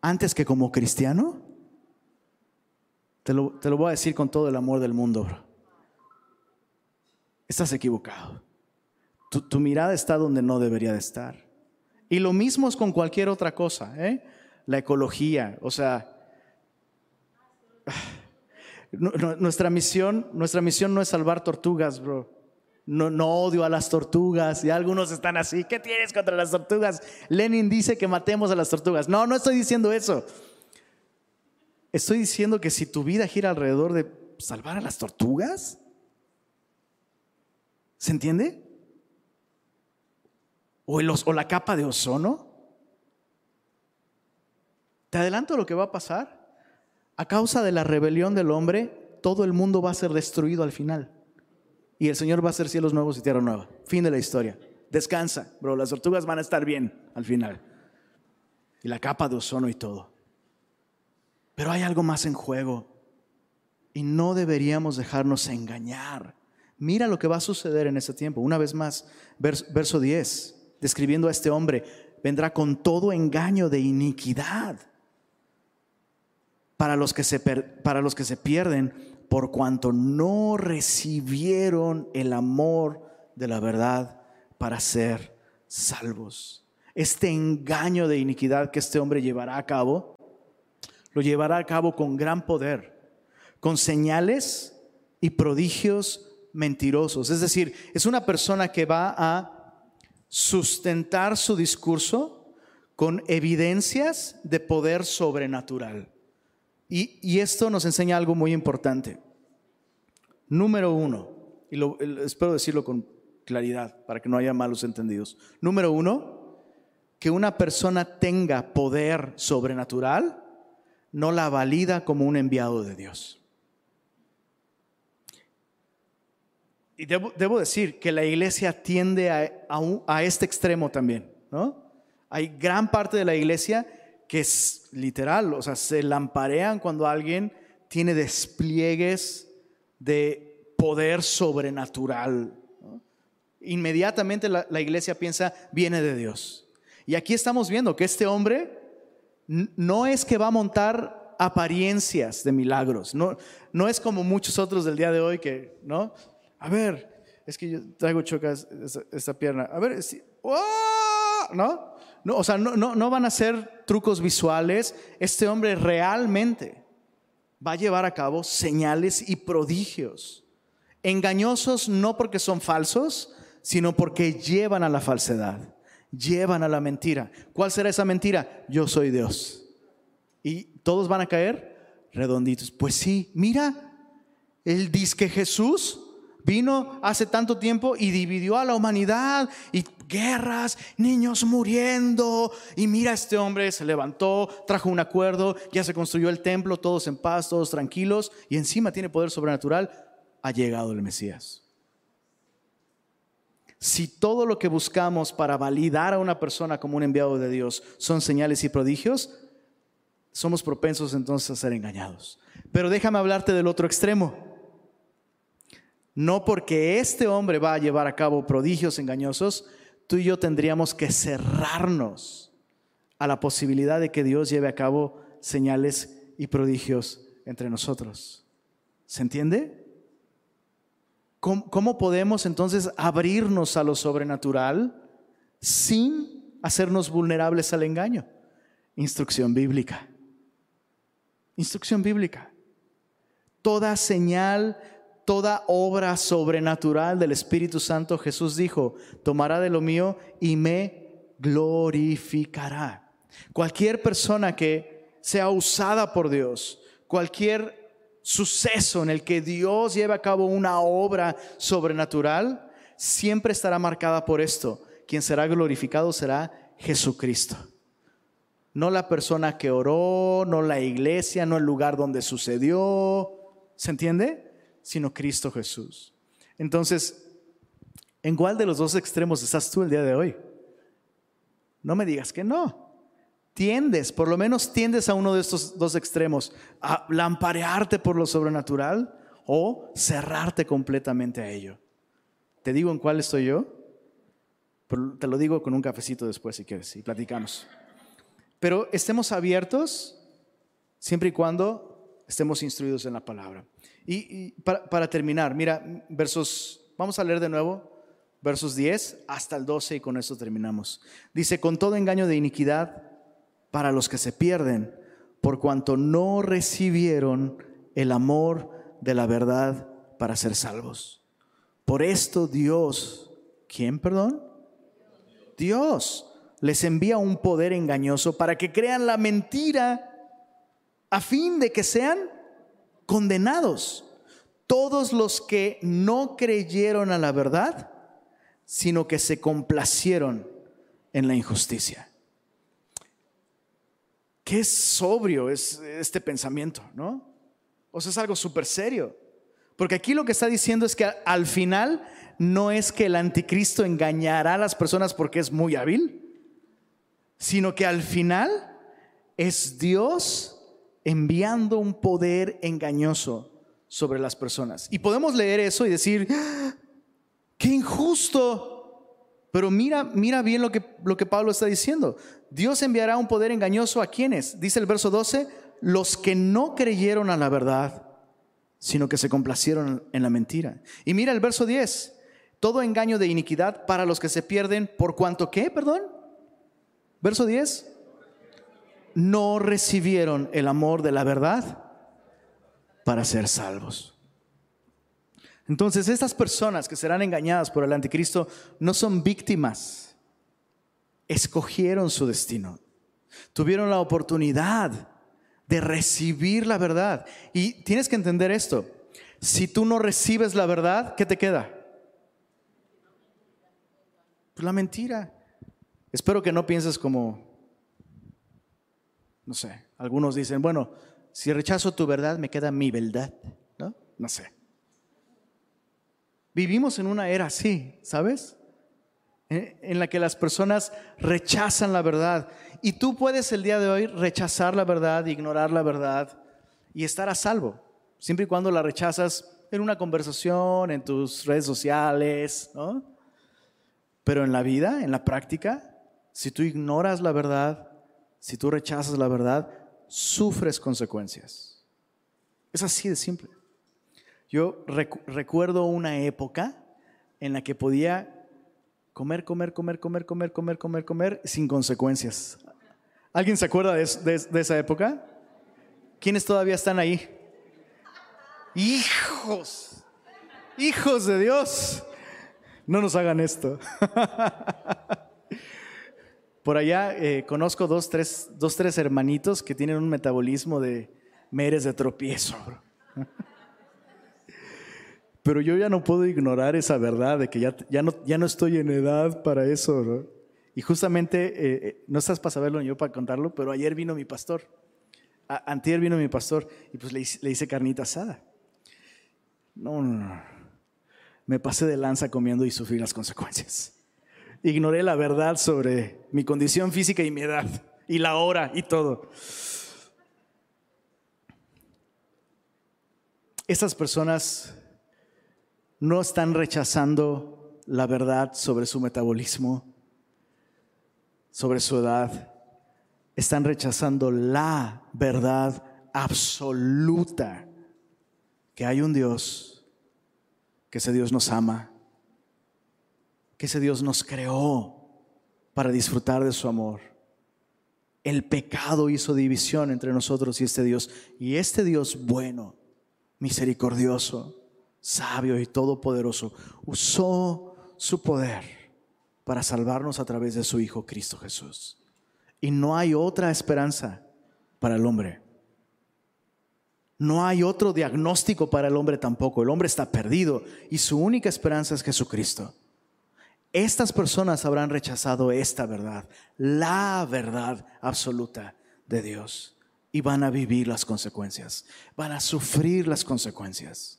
S1: antes que como cristiano? Te lo, voy a decir con todo el amor del mundo, bro. Estás equivocado. Tu, tu, mirada está donde no debería de estar. Y lo mismo es con cualquier otra cosa, ¿eh? La ecología, o sea, [sighs] nuestra misión, nuestra misión no es salvar tortugas, bro. No, odio a las tortugas y algunos están así. ¿Qué tienes contra las tortugas? Lenin dice que matemos a las tortugas. No, no estoy diciendo eso. Estoy diciendo que si tu vida gira alrededor de salvar a las tortugas, ¿se entiende? O, o la capa de ozono. Te adelanto lo que va a pasar. A causa de la rebelión del hombre, todo el mundo va a ser destruido al final y el Señor va a hacer cielos nuevos y tierra nueva. Fin de la historia. Descansa, bro. Las tortugas van a estar bien al final. Y la capa de ozono y todo. Pero hay algo más en juego. Y no deberíamos dejarnos engañar. Mira lo que va a suceder en ese tiempo. Una vez más, verso 10, describiendo a este hombre, vendrá con todo engaño de iniquidad. Para los que se, para los que se pierden, por cuanto no recibieron el amor de la verdad para ser salvos. Este engaño de iniquidad que este hombre llevará a cabo, lo llevará a cabo con gran poder, con señales y prodigios mentirosos. Es decir, es una persona que va a sustentar su discurso con evidencias de poder sobrenatural. Y, esto nos enseña algo muy importante. Número uno, y espero decirlo con claridad para que no haya malos entendidos. Número uno, que una persona tenga poder sobrenatural no la valida como un enviado de Dios. Y debo, decir que la iglesia tiende a, este extremo también. Hay gran parte de la iglesia que es literal, o sea, se lamparean cuando alguien tiene despliegues de poder sobrenatural. Inmediatamente la, iglesia piensa, viene de Dios. Y aquí estamos viendo que este hombre no es que va a montar apariencias de milagros, no, no es como muchos otros del día de hoy que, ¿no? A ver, es que yo traigo chocas esta, pierna, a ver, ¡oh! ¿no? No, o sea, no, no, van a ser trucos visuales. Este hombre realmente va a llevar a cabo señales y prodigios. Engañosos no porque son falsos, sino porque llevan a la falsedad, llevan a la mentira. ¿Cuál será esa mentira? Yo soy Dios. ¿Y todos van a caer redonditos? Pues sí, mira, El disque Jesús vino hace tanto tiempo y dividió a la humanidad y guerras, niños muriendo. Y mira, este hombre se levantó, trajo un acuerdo, ya se construyó el templo, todos en paz, todos tranquilos y encima tiene poder sobrenatural. Ha llegado el Mesías. Si todo lo que buscamos para validar a una persona como un enviado de Dios son señales y prodigios, somos propensos entonces a ser engañados. Pero déjame hablarte del otro extremo. No porque este hombre va a llevar a cabo prodigios engañosos, tú y yo tendríamos que cerrarnos a la posibilidad de que Dios lleve a cabo señales y prodigios entre nosotros. ¿Se entiende? ¿Cómo, podemos entonces abrirnos a lo sobrenatural sin hacernos vulnerables al engaño? Instrucción bíblica. Instrucción bíblica. Toda señal toda obra sobrenatural del Espíritu Santo, Jesús dijo, tomará de lo mío y me glorificará. Cualquier persona que sea usada por Dios, cualquier suceso en el que Dios lleve a cabo una obra sobrenatural, siempre estará marcada por esto. Quien será glorificado será Jesucristo. No la persona que oró, no la iglesia, no el lugar donde sucedió. ¿Se entiende? Sino Cristo Jesús. Entonces, ¿en cuál de los dos extremos estás tú el día de hoy? No me digas que no. Tiendes, por lo menos tiendes a uno de estos dos extremos, a lamparearte por lo sobrenatural o cerrarte completamente a ello. ¿Te digo en cuál estoy yo? te lo digo con un cafecito después si quieres y platicamos. Pero estemos abiertos siempre y cuando estemos instruidos en la palabra. Y, para, terminar, mira, versos, vamos a leer de nuevo, versos 10 hasta el 12 y con eso terminamos. Dice, con todo engaño de iniquidad para los que se pierden, por cuanto no recibieron el amor de la verdad para ser salvos. Por esto Dios, ¿quién, perdón? Dios les envía un poder engañoso para que crean la mentira a fin de que sean condenados todos los que no creyeron a la verdad, sino que se complacieron en la injusticia. Qué sobrio es este pensamiento, ¿no? O sea, es algo súper serio. Porque aquí lo que está diciendo es que al final no es que el anticristo engañará a las personas porque es muy hábil, sino que al final es Dios enviando un poder engañoso sobre las personas. Y podemos leer eso y decir, ¡Ah! qué injusto. Pero mira, mira bien lo que, lo que Pablo está diciendo. Dios enviará un poder engañoso a quienes, dice el verso 12, los que no creyeron a la verdad, sino que se complacieron en la mentira. Y mira el verso 10, todo engaño de iniquidad para los que se pierden, por cuanto qué, perdón. Verso 10, no recibieron el amor de la verdad para ser salvos. Entonces, estas personas que serán engañadas por el anticristo no son víctimas, escogieron su destino, tuvieron la oportunidad de recibir la verdad. Y tienes que entender esto, si tú no recibes la verdad, ¿qué te queda? Pues la mentira. Espero que no pienses como no sé, algunos dicen, bueno, si rechazo tu verdad, me queda mi verdad, ¿no? No sé. Vivimos en una era así, ¿sabes? En la que las personas rechazan la verdad. Y tú puedes el día de hoy rechazar la verdad, ignorar la verdad y estar a salvo, siempre y cuando la rechazas en una conversación, en tus redes sociales, ¿no? Pero en la vida, en la práctica, si tú ignoras la verdad, si tú rechazas la verdad, sufres consecuencias. Es así de simple. Yo recuerdo una época en la que podía comer, comer, comer, comer, comer, comer, comer, comer sin consecuencias. ¿Alguien se acuerda de, de esa época? ¿Quiénes todavía están ahí? Hijos, hijos de Dios, no nos hagan esto. [laughs] Por allá eh, conozco dos tres, dos, tres hermanitos que tienen un metabolismo de meres de tropiezo. [laughs] Pero yo ya no puedo ignorar esa verdad de que ya, ya, no, ya no estoy en edad para eso. ¿no? Y justamente, eh, eh, no estás para saberlo ni yo para contarlo, pero ayer vino mi pastor. antier vino mi pastor y pues le hice, carnita asada. No, no, no. Me pasé de lanza comiendo y sufrí las consecuencias. Ignoré la verdad sobre mi condición física y mi edad, y la hora y todo. Estas personas no están rechazando la verdad sobre su metabolismo, sobre su edad. Están rechazando la verdad absoluta que hay un Dios, que ese Dios nos ama, que ese Dios nos creó para disfrutar de su amor. El pecado hizo división entre nosotros y este Dios. Y este Dios bueno, misericordioso, sabio y todopoderoso, usó su poder para salvarnos a través de su Hijo Cristo Jesús. Y no hay otra esperanza para el hombre. No hay otro diagnóstico para el hombre tampoco. El hombre está perdido y su única esperanza es Jesucristo. Estas personas habrán rechazado esta verdad, la verdad absoluta de Dios, y van a vivir las consecuencias, van a sufrir las consecuencias.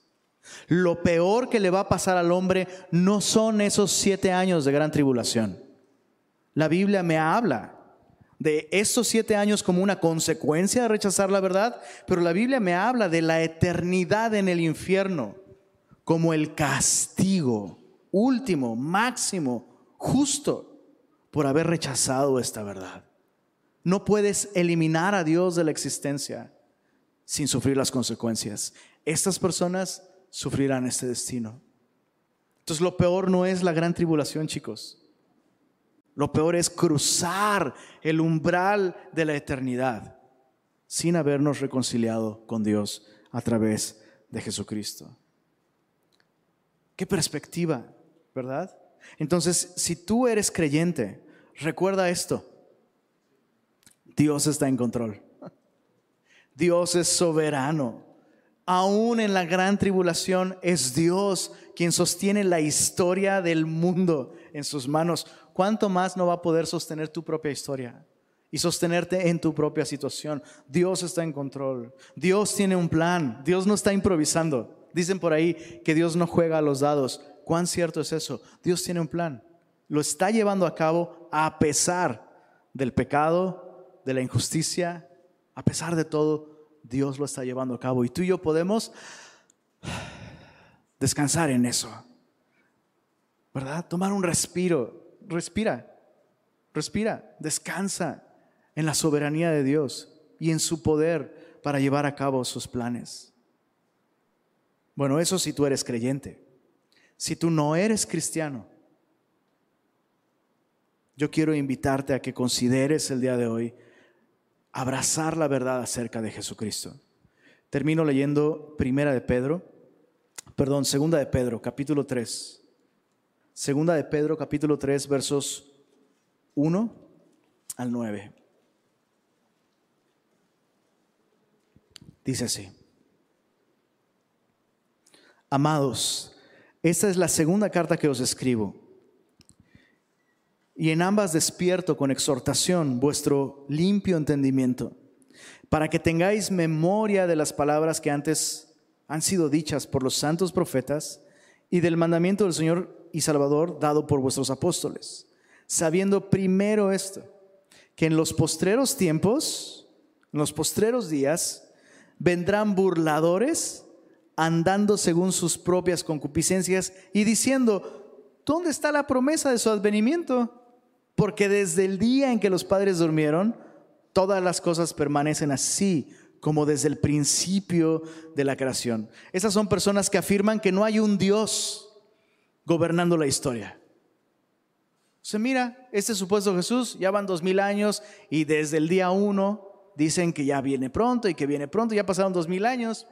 S1: Lo peor que le va a pasar al hombre no son esos siete años de gran tribulación. La Biblia me habla de estos siete años como una consecuencia de rechazar la verdad, pero la Biblia me habla de la eternidad en el infierno como el castigo último, máximo, justo por haber rechazado esta verdad. No puedes eliminar a Dios de la existencia sin sufrir las consecuencias. Estas personas sufrirán este destino. Entonces lo peor no es la gran tribulación, chicos. Lo peor es cruzar el umbral de la eternidad sin habernos reconciliado con Dios a través de Jesucristo. Qué perspectiva, ¿verdad? Entonces, si tú eres creyente, recuerda esto. Dios está en control. Dios es soberano aún en la gran tribulación, es Dios quien sostiene la historia del mundo en sus manos. ¿Cuánto más no va a poder sostener tu propia historia? y sostenerte en tu propia situación. Dios está en control. Dios tiene un plan. Dios no está improvisando. Dicen por ahí que Dios no juega a los dados. ¿Cuán cierto es eso? Dios tiene un plan. Lo está llevando a cabo a pesar del pecado, de la injusticia, a pesar de todo. Dios lo está llevando a cabo y tú y yo podemos [sighs] descansar en eso. ¿Verdad? Tomar un respiro. Respira. Respira. Descansa en la soberanía de Dios y en su poder para llevar a cabo sus planes. Bueno, eso si tú eres creyente. Si tú no eres cristiano, yo quiero invitarte a que consideres el día de hoy abrazar la verdad acerca de Jesucristo. Termino leyendo Primera de Pedro, perdón, Segunda de Pedro, capítulo 3. Segunda de Pedro, capítulo 3, versos 1 al 9. Dice así. Amados, esta es la segunda carta que os escribo. Y en ambas despierto con exhortación vuestro limpio entendimiento, para que tengáis memoria de las palabras que antes han sido dichas por los santos profetas y del mandamiento del Señor y Salvador dado por vuestros apóstoles, sabiendo primero esto, que en los postreros tiempos, en los postreros días, vendrán burladores andando según sus propias concupiscencias y diciendo, ¿dónde está la promesa de su advenimiento? Porque desde el día en que los padres durmieron, todas las cosas permanecen así como desde el principio de la creación. Esas son personas que afirman que no hay un Dios gobernando la historia. Se mira, este supuesto Jesús, ya van dos mil años y desde el día uno dicen que ya viene pronto y que viene pronto, ya pasaron dos mil años.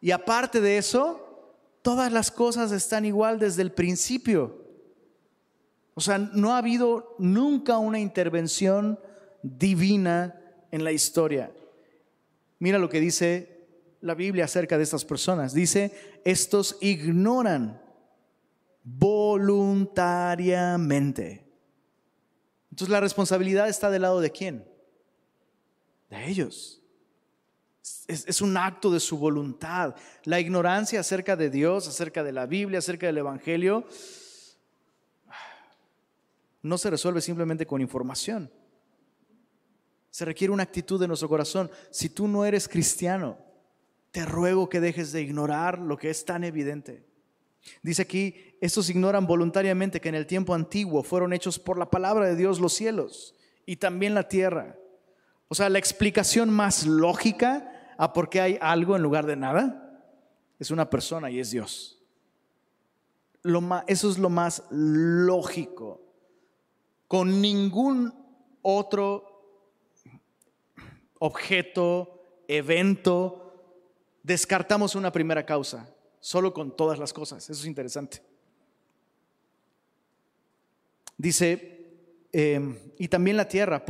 S1: Y aparte de eso, todas las cosas están igual desde el principio. O sea, no ha habido nunca una intervención divina en la historia. Mira lo que dice la Biblia acerca de estas personas. Dice, estos ignoran voluntariamente. Entonces la responsabilidad está del lado de quién? De ellos. Es, un acto de su voluntad. La ignorancia acerca de Dios, acerca de la Biblia, acerca del Evangelio, no se resuelve simplemente con información. Se requiere una actitud de nuestro corazón. Si tú no eres cristiano, te ruego que dejes de ignorar lo que es tan evidente. Dice aquí, estos ignoran voluntariamente que en el tiempo antiguo fueron hechos por la palabra de Dios los cielos y también la tierra. O sea, la explicación más lógica a por qué hay algo en lugar de nada es una persona y es Dios. Eso es lo más lógico. Con ningún otro objeto, evento, descartamos una primera causa, solo con todas las cosas. Eso es interesante. Dice, em, y también la tierra,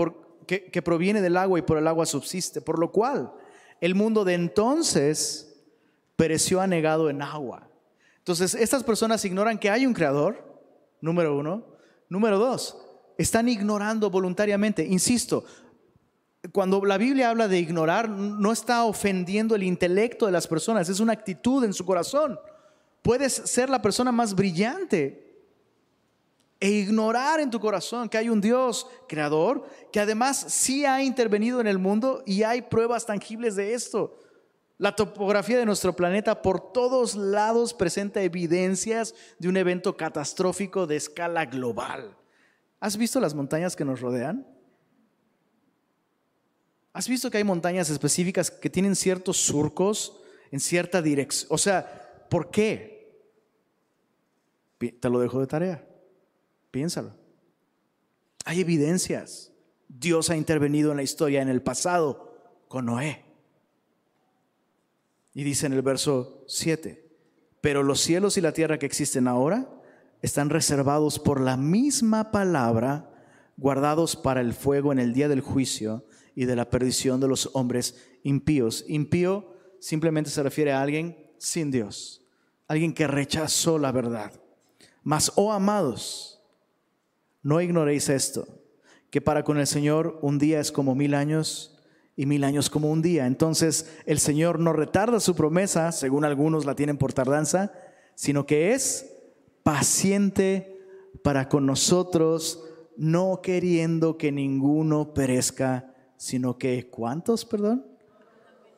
S1: que, proviene del agua y por el agua subsiste, por lo cual el mundo de entonces pereció anegado en agua. Entonces, estas personas ignoran que hay un creador, número uno. Número dos, están ignorando voluntariamente. Insisto, cuando la Biblia habla de ignorar, no está ofendiendo el intelecto de las personas, es una actitud en su corazón. Puedes ser la persona más brillante e ignorar en tu corazón que hay un Dios creador que además sí ha intervenido en el mundo y hay pruebas tangibles de esto. La topografía de nuestro planeta por todos lados presenta evidencias de un evento catastrófico de escala global. ¿Has visto las montañas que nos rodean? ¿Has visto que hay montañas específicas que tienen ciertos surcos en cierta dirección? O sea, ¿por qué? Te lo dejo de tarea. Piénsalo. Hay evidencias. Dios ha intervenido en la historia en el pasado con Noé. Y dice en el verso 7, pero los cielos y la tierra que existen ahora están reservados por la misma palabra, guardados para el fuego en el día del juicio y de la perdición de los hombres impíos. Impío simplemente se refiere a alguien sin Dios, alguien que rechazó la verdad. Mas, oh amados, no ignoréis esto, que para con el Señor un día es como mil años y mil años como un día. Entonces el Señor no retarda su promesa, según algunos la tienen por tardanza, sino que es paciente para con nosotros, no queriendo que ninguno perezca, sino que ¿cuántos, perdón?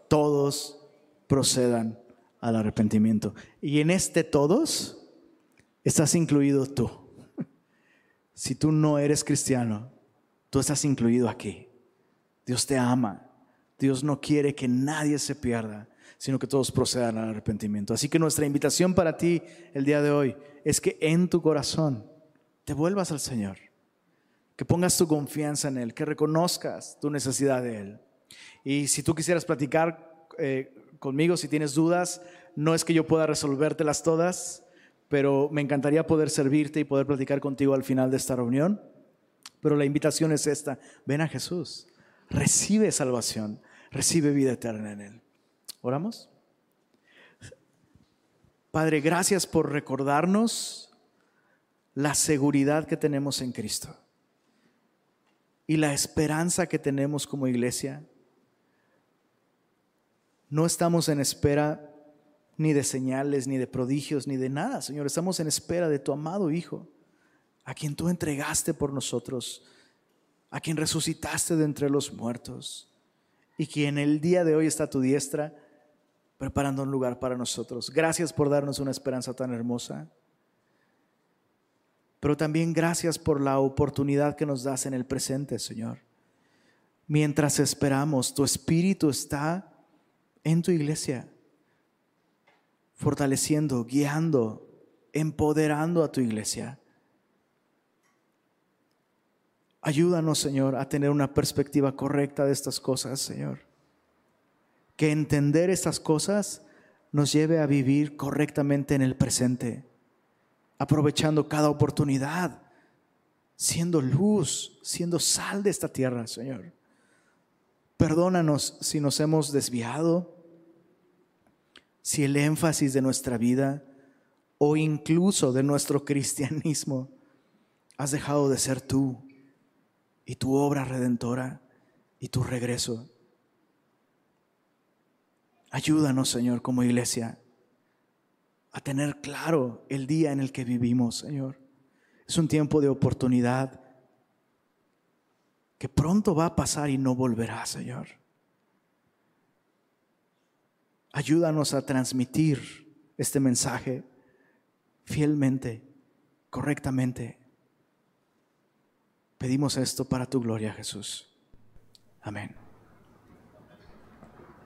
S1: Todos procedan al arrepentimiento. Y en este todos estás incluido tú. Si tú no eres cristiano, tú estás incluido aquí. Dios te ama. Dios no quiere que nadie se pierda, sino que todos procedan al arrepentimiento. Así que nuestra invitación para ti el día de hoy es que en tu corazón te vuelvas al Señor que pongas tu confianza en Él, que reconozcas tu necesidad de Él. Y si tú quisieras platicar eh, conmigo, si tienes dudas, no es que yo pueda resolvértelas todas, pero me encantaría poder servirte y poder platicar contigo al final de esta reunión. Pero la invitación es esta, ven a Jesús, recibe salvación, recibe vida eterna en Él. ¿Oramos? Padre, gracias por recordarnos la seguridad que tenemos en Cristo y la esperanza que tenemos como iglesia. No estamos en espera ni de señales, ni de prodigios, ni de nada, Señor. Estamos en espera de tu amado Hijo, a quien tú entregaste por nosotros, a quien resucitaste de entre los muertos y quien el día de hoy está a tu diestra preparando un lugar para nosotros. Gracias por darnos una esperanza tan hermosa pero también gracias por la oportunidad que nos das en el presente, Señor. Mientras esperamos, tu Espíritu está en tu iglesia, fortaleciendo, guiando, empoderando a tu iglesia. Ayúdanos, Señor, a tener una perspectiva correcta de estas cosas, Señor. Que entender estas cosas nos lleve a vivir correctamente en el presente aprovechando cada oportunidad, siendo luz, siendo sal de esta tierra, Señor. Perdónanos si nos hemos desviado, si el énfasis de nuestra vida o incluso de nuestro [laughs] cristianismo has dejado de ser tú y tu obra redentora y tu regreso. Ayúdanos, Señor, como iglesia, a tener claro el día en el que vivimos, Señor. Es un tiempo de oportunidad que pronto va a pasar y no volverá, Señor. Ayúdanos a transmitir este mensaje fielmente, correctamente. Pedimos esto para tu gloria, Jesús. Amén.